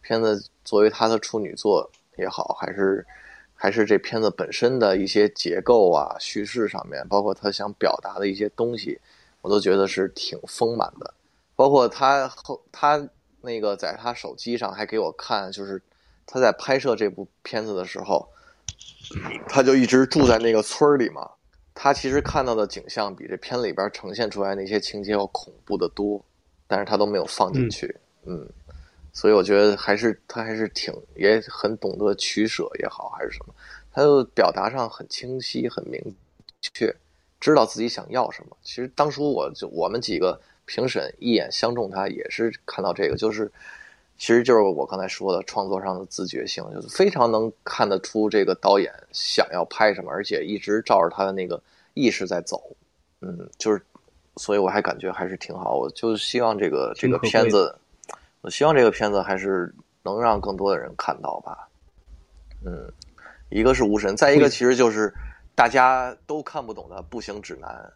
片子作为他的处女作也好，还是还是这片子本身的一些结构啊、叙事上面，包括他想表达的一些东西，我都觉得是挺丰满的。包括他后他那个在他手机上还给我看，就是他在拍摄这部片子的时候，他就一直住在那个村儿里嘛。他其实看到的景象比这片里边呈现出来那些情节要恐怖的多，但是他都没有放进去。嗯，所以我觉得还是他还是挺也很懂得取舍也好，还是什么，他就表达上很清晰、很明确，知道自己想要什么。其实当初我就我们几个评审一眼相中他，也是看到这个，就是其实就是我刚才说的创作上的自觉性，就是非常能看得出这个导演想要拍什么，而且一直照着他的那个意识在走。嗯，就是，所以我还感觉还是挺好。我就希望这个这个片子，我希望这个片子还是能让更多的人看到吧。嗯，一个是无神，再一个其实就是大家都看不懂的《步行指南》。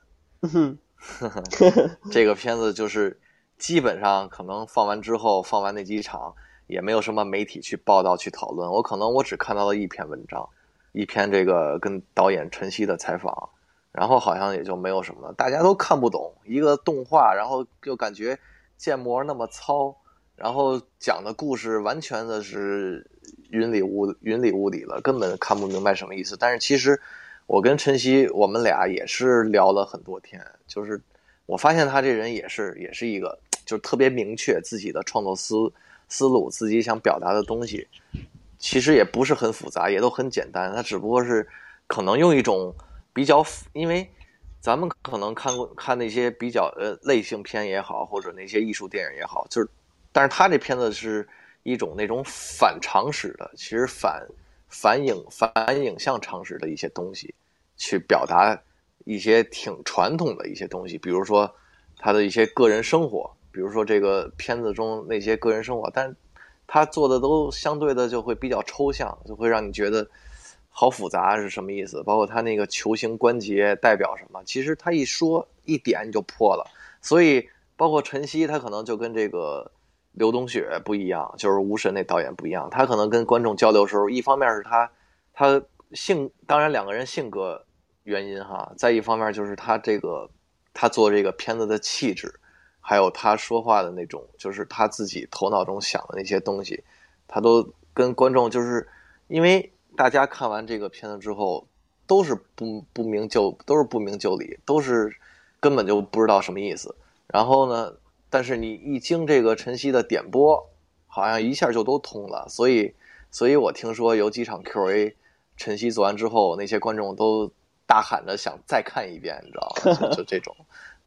哼，这个片子就是基本上可能放完之后，放完那几场也没有什么媒体去报道去讨论。我可能我只看到了一篇文章，一篇这个跟导演陈曦的采访，然后好像也就没有什么了。大家都看不懂一个动画，然后就感觉建模那么糙，然后讲的故事完全的是云里雾云里雾里了，根本看不明白什么意思。但是其实我跟陈曦我们俩也是聊了很多天，就是我发现他这人也是也是一个就是特别明确自己的创作思思路，自己想表达的东西，其实也不是很复杂，也都很简单。他只不过是可能用一种比较，因为咱们可能看过看那些比较呃类型片也好，或者那些艺术电影也好，就是，但是他这片子是一种那种反常识的，其实反反影反影像常识的一些东西，去表达一些挺传统的一些东西，比如说他的一些个人生活，比如说这个片子中那些个人生活，但他做的都相对的就会比较抽象，就会让你觉得好复杂是什么意思？包括他那个球形关节代表什么？其实他一说一点你就破了。所以包括陈曦，他可能就跟这个刘冬雪不一样，就是无神那导演不一样。他可能跟观众交流的时候，一方面是他他性，当然两个人性格原因哈，再一方面就是他这个他做这个片子的气质。还有他说话的那种，就是他自己头脑中想的那些东西，他都跟观众就是，因为大家看完这个片子之后，都是不不明就都是不明就里，都是根本就不知道什么意思。然后呢，但是你一经这个晨曦的点播，好像一下就都通了。所以，所以我听说有几场 Q&A，晨曦做完之后，那些观众都大喊着想再看一遍，你知道？就这种。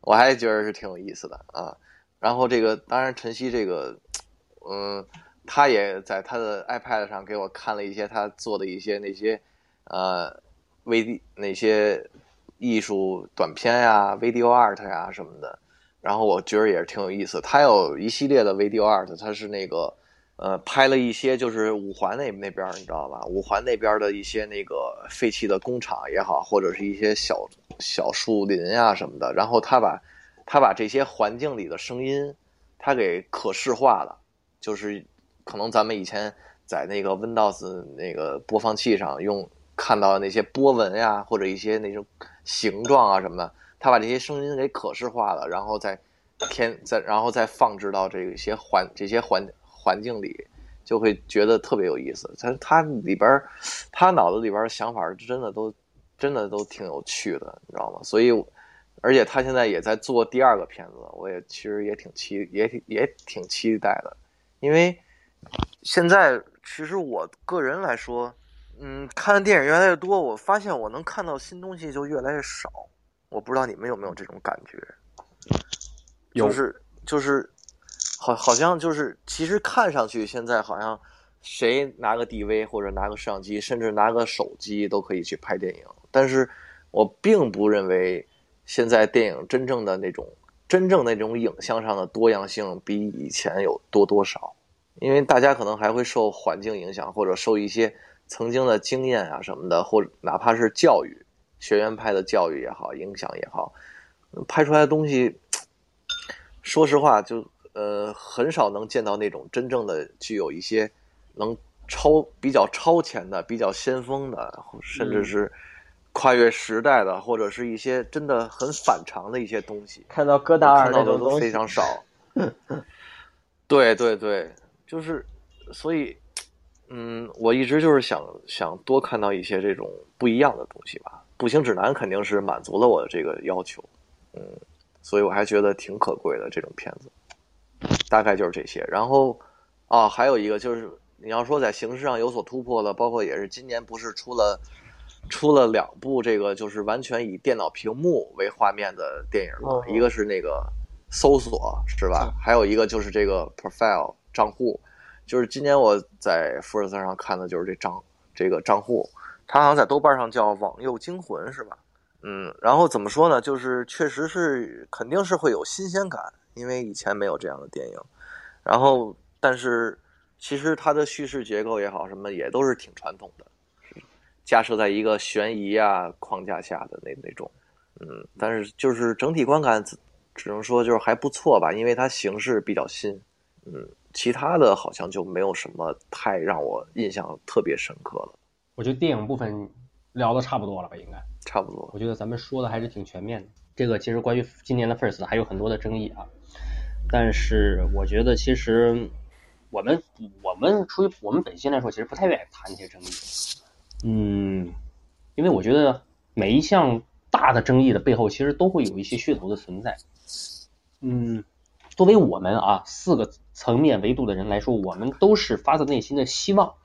我还觉得是挺有意思的啊，然后这个当然晨曦这个，嗯，他也在他的 iPad 上给我看了一些他做的一些那些呃 V 那些艺术短片呀、video art 呀什么的，然后我觉得也是挺有意思。他有一系列的 video art，他是那个呃拍了一些就是五环那那边你知道吧？五环那边的一些那个废弃的工厂也好，或者是一些小。小树林啊什么的，然后他把，他把这些环境里的声音，他给可视化了，就是可能咱们以前在那个 Windows 那个播放器上用看到那些波纹呀，或者一些那种形状啊什么的，他把这些声音给可视化了，然后再添再然后再放置到这些环这些环环境里，就会觉得特别有意思。他他里边他脑子里边的想法真的都。真的都挺有趣的，你知道吗？所以，而且他现在也在做第二个片子，我也其实也挺期，也挺也挺期待的。因为现在其实我个人来说，嗯，看的电影越来越多，我发现我能看到新东西就越来越少。我不知道你们有没有这种感觉？就是就是好，好像就是其实看上去现在好像谁拿个 DV 或者拿个摄像机，甚至拿个手机都可以去拍电影。但是我并不认为现在电影真正的那种真正那种影像上的多样性比以前有多多少，因为大家可能还会受环境影响，或者受一些曾经的经验啊什么的，或者哪怕是教育学院派的教育也好，影响也好，拍出来的东西，说实话就呃很少能见到那种真正的具有一些能超比较超前的、比较先锋的，甚至是跨越时代的，或者是一些真的很反常的一些东西，看到戈达尔的都那种东西非常少。对对对，就是所以，嗯，我一直就是想想多看到一些这种不一样的东西吧。步行指南肯定是满足了我的这个要求，嗯，所以我还觉得挺可贵的这种片子。大概就是这些。然后啊，还有一个就是你要说在形式上有所突破的，包括也是今年不是出了出了两部这个就是完全以电脑屏幕为画面的电影嘛，哦一个是那个搜索是吧？还有一个就是这个 profile 账户，就是今年我在富尔斯上看的就是这账这个账户，它好像在豆瓣上叫《网右惊魂》是吧？嗯，然后怎么说呢？就是确实是肯定是会有新鲜感，因为以前没有这样的电影。然后，但是其实它的叙事结构也好，什么也都是挺传统的，架设在一个悬疑啊框架下的那那种。嗯，但是就是整体观感只只能说就是还不错吧，因为它形式比较新。嗯，其他的好像就没有什么太让我印象特别深刻了，我觉得电影部分聊的差不多了吧，应该。差不多。我觉得咱们说的还是挺全面的。这个其实关于今年的 First 还有很多的争议啊，但是我觉得其实我们我们出于我们本心来说，其实不太愿意谈这些争议。嗯，因为我觉得每一项大的争议的背后，其实都会有一些噱头的存在。嗯，作为我们啊四个层面维度的人来说，我们都是发自内心的希望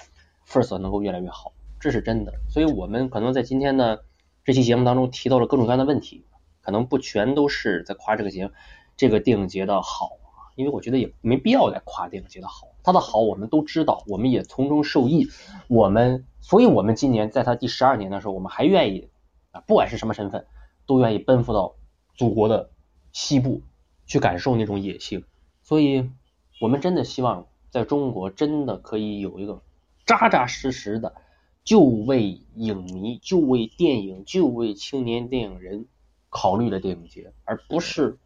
First 能够越来越好，这是真的。所以我们可能在今天呢这期节目当中提到了各种各样的问题，可能不全都是在夸这个节这个电影节的好，因为我觉得也没必要再夸电影节的好，它的好我们都知道，我们也从中受益，我们所以我们今年在它第十二年的时候，我们还愿意啊，不管是什么身份，都愿意奔赴到祖国的西部去感受那种野性，所以我们真的希望在中国真的可以有一个扎扎实实的。就为影迷、就为电影、就为青年电影人考虑的电影节，而不是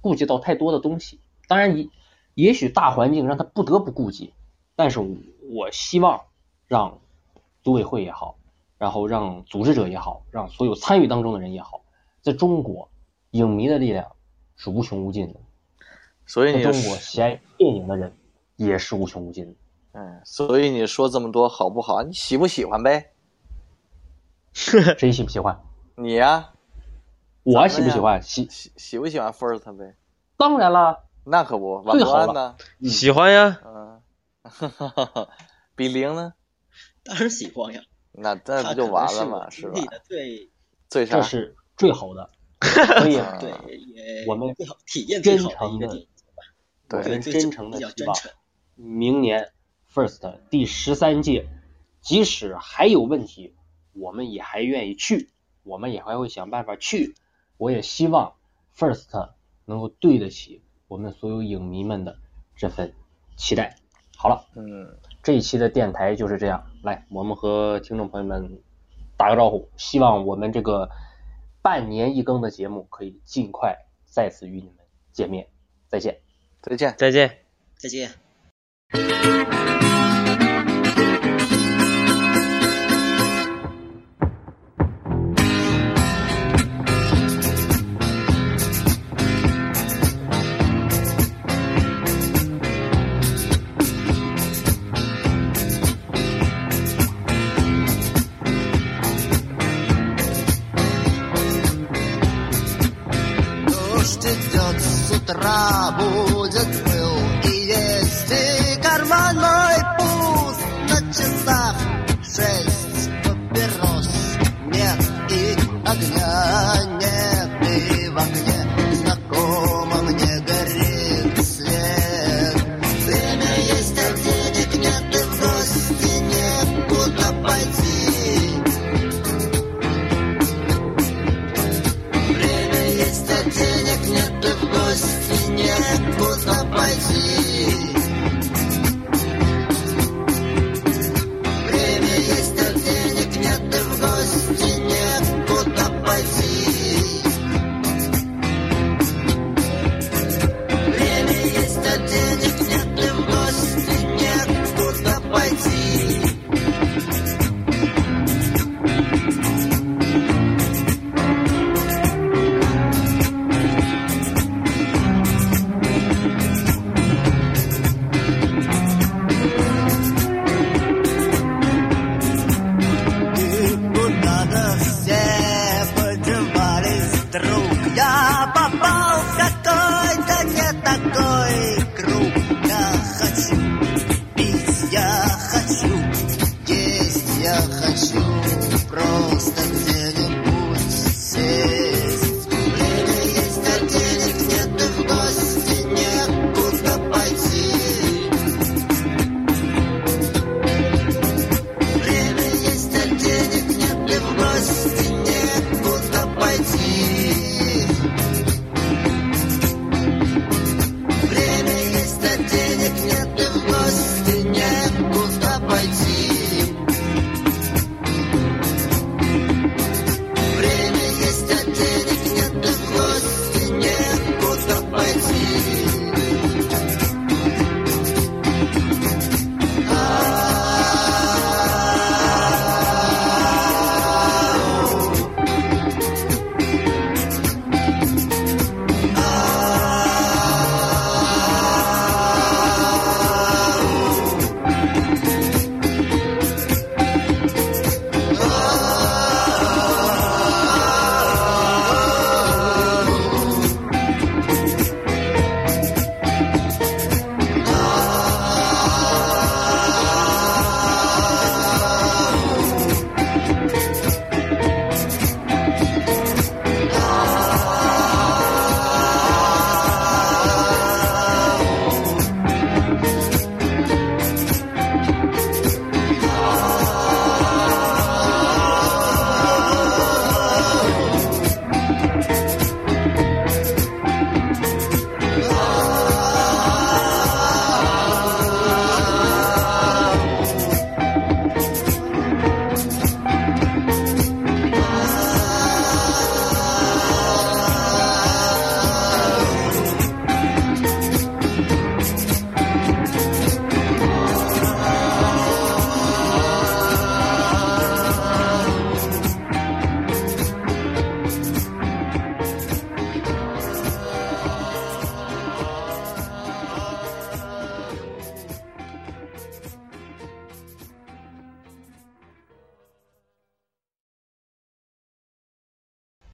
顾及到太多的东西。当然，也也许大环境让他不得不顾及，但是我希望让组委会也好，然后让组织者也好，让所有参与当中的人也好，在中国，影迷的力量是无穷无尽的，所以中国喜爱电影的人也是无穷无尽的。嗯，所以你说这么多好不好？你喜不喜欢呗？谁喜不喜欢？你呀、我喜不喜欢？喜，喜喜不喜欢 First 呗？当然了。那可不，王最好了喜欢呀，嗯，比零呢？当然喜欢呀，那那不就完了吗？是吧是我经历？的最最啥这？是最好的，所以啊对也我们最好体验最好的一个电影节吧，对我们最真诚的希望真诚。明年 First 第十三届，即使还有问题，我们也还愿意去，我们也还会想办法去。我也希望 First 能够对得起我们所有影迷们的这份期待。好了，嗯，这一期的电台就是这样。来，我们和听众朋友们打个招呼，希望我们这个半年一更的节目可以尽快再次与你们见面。再见。再见。再见。再见。rabo just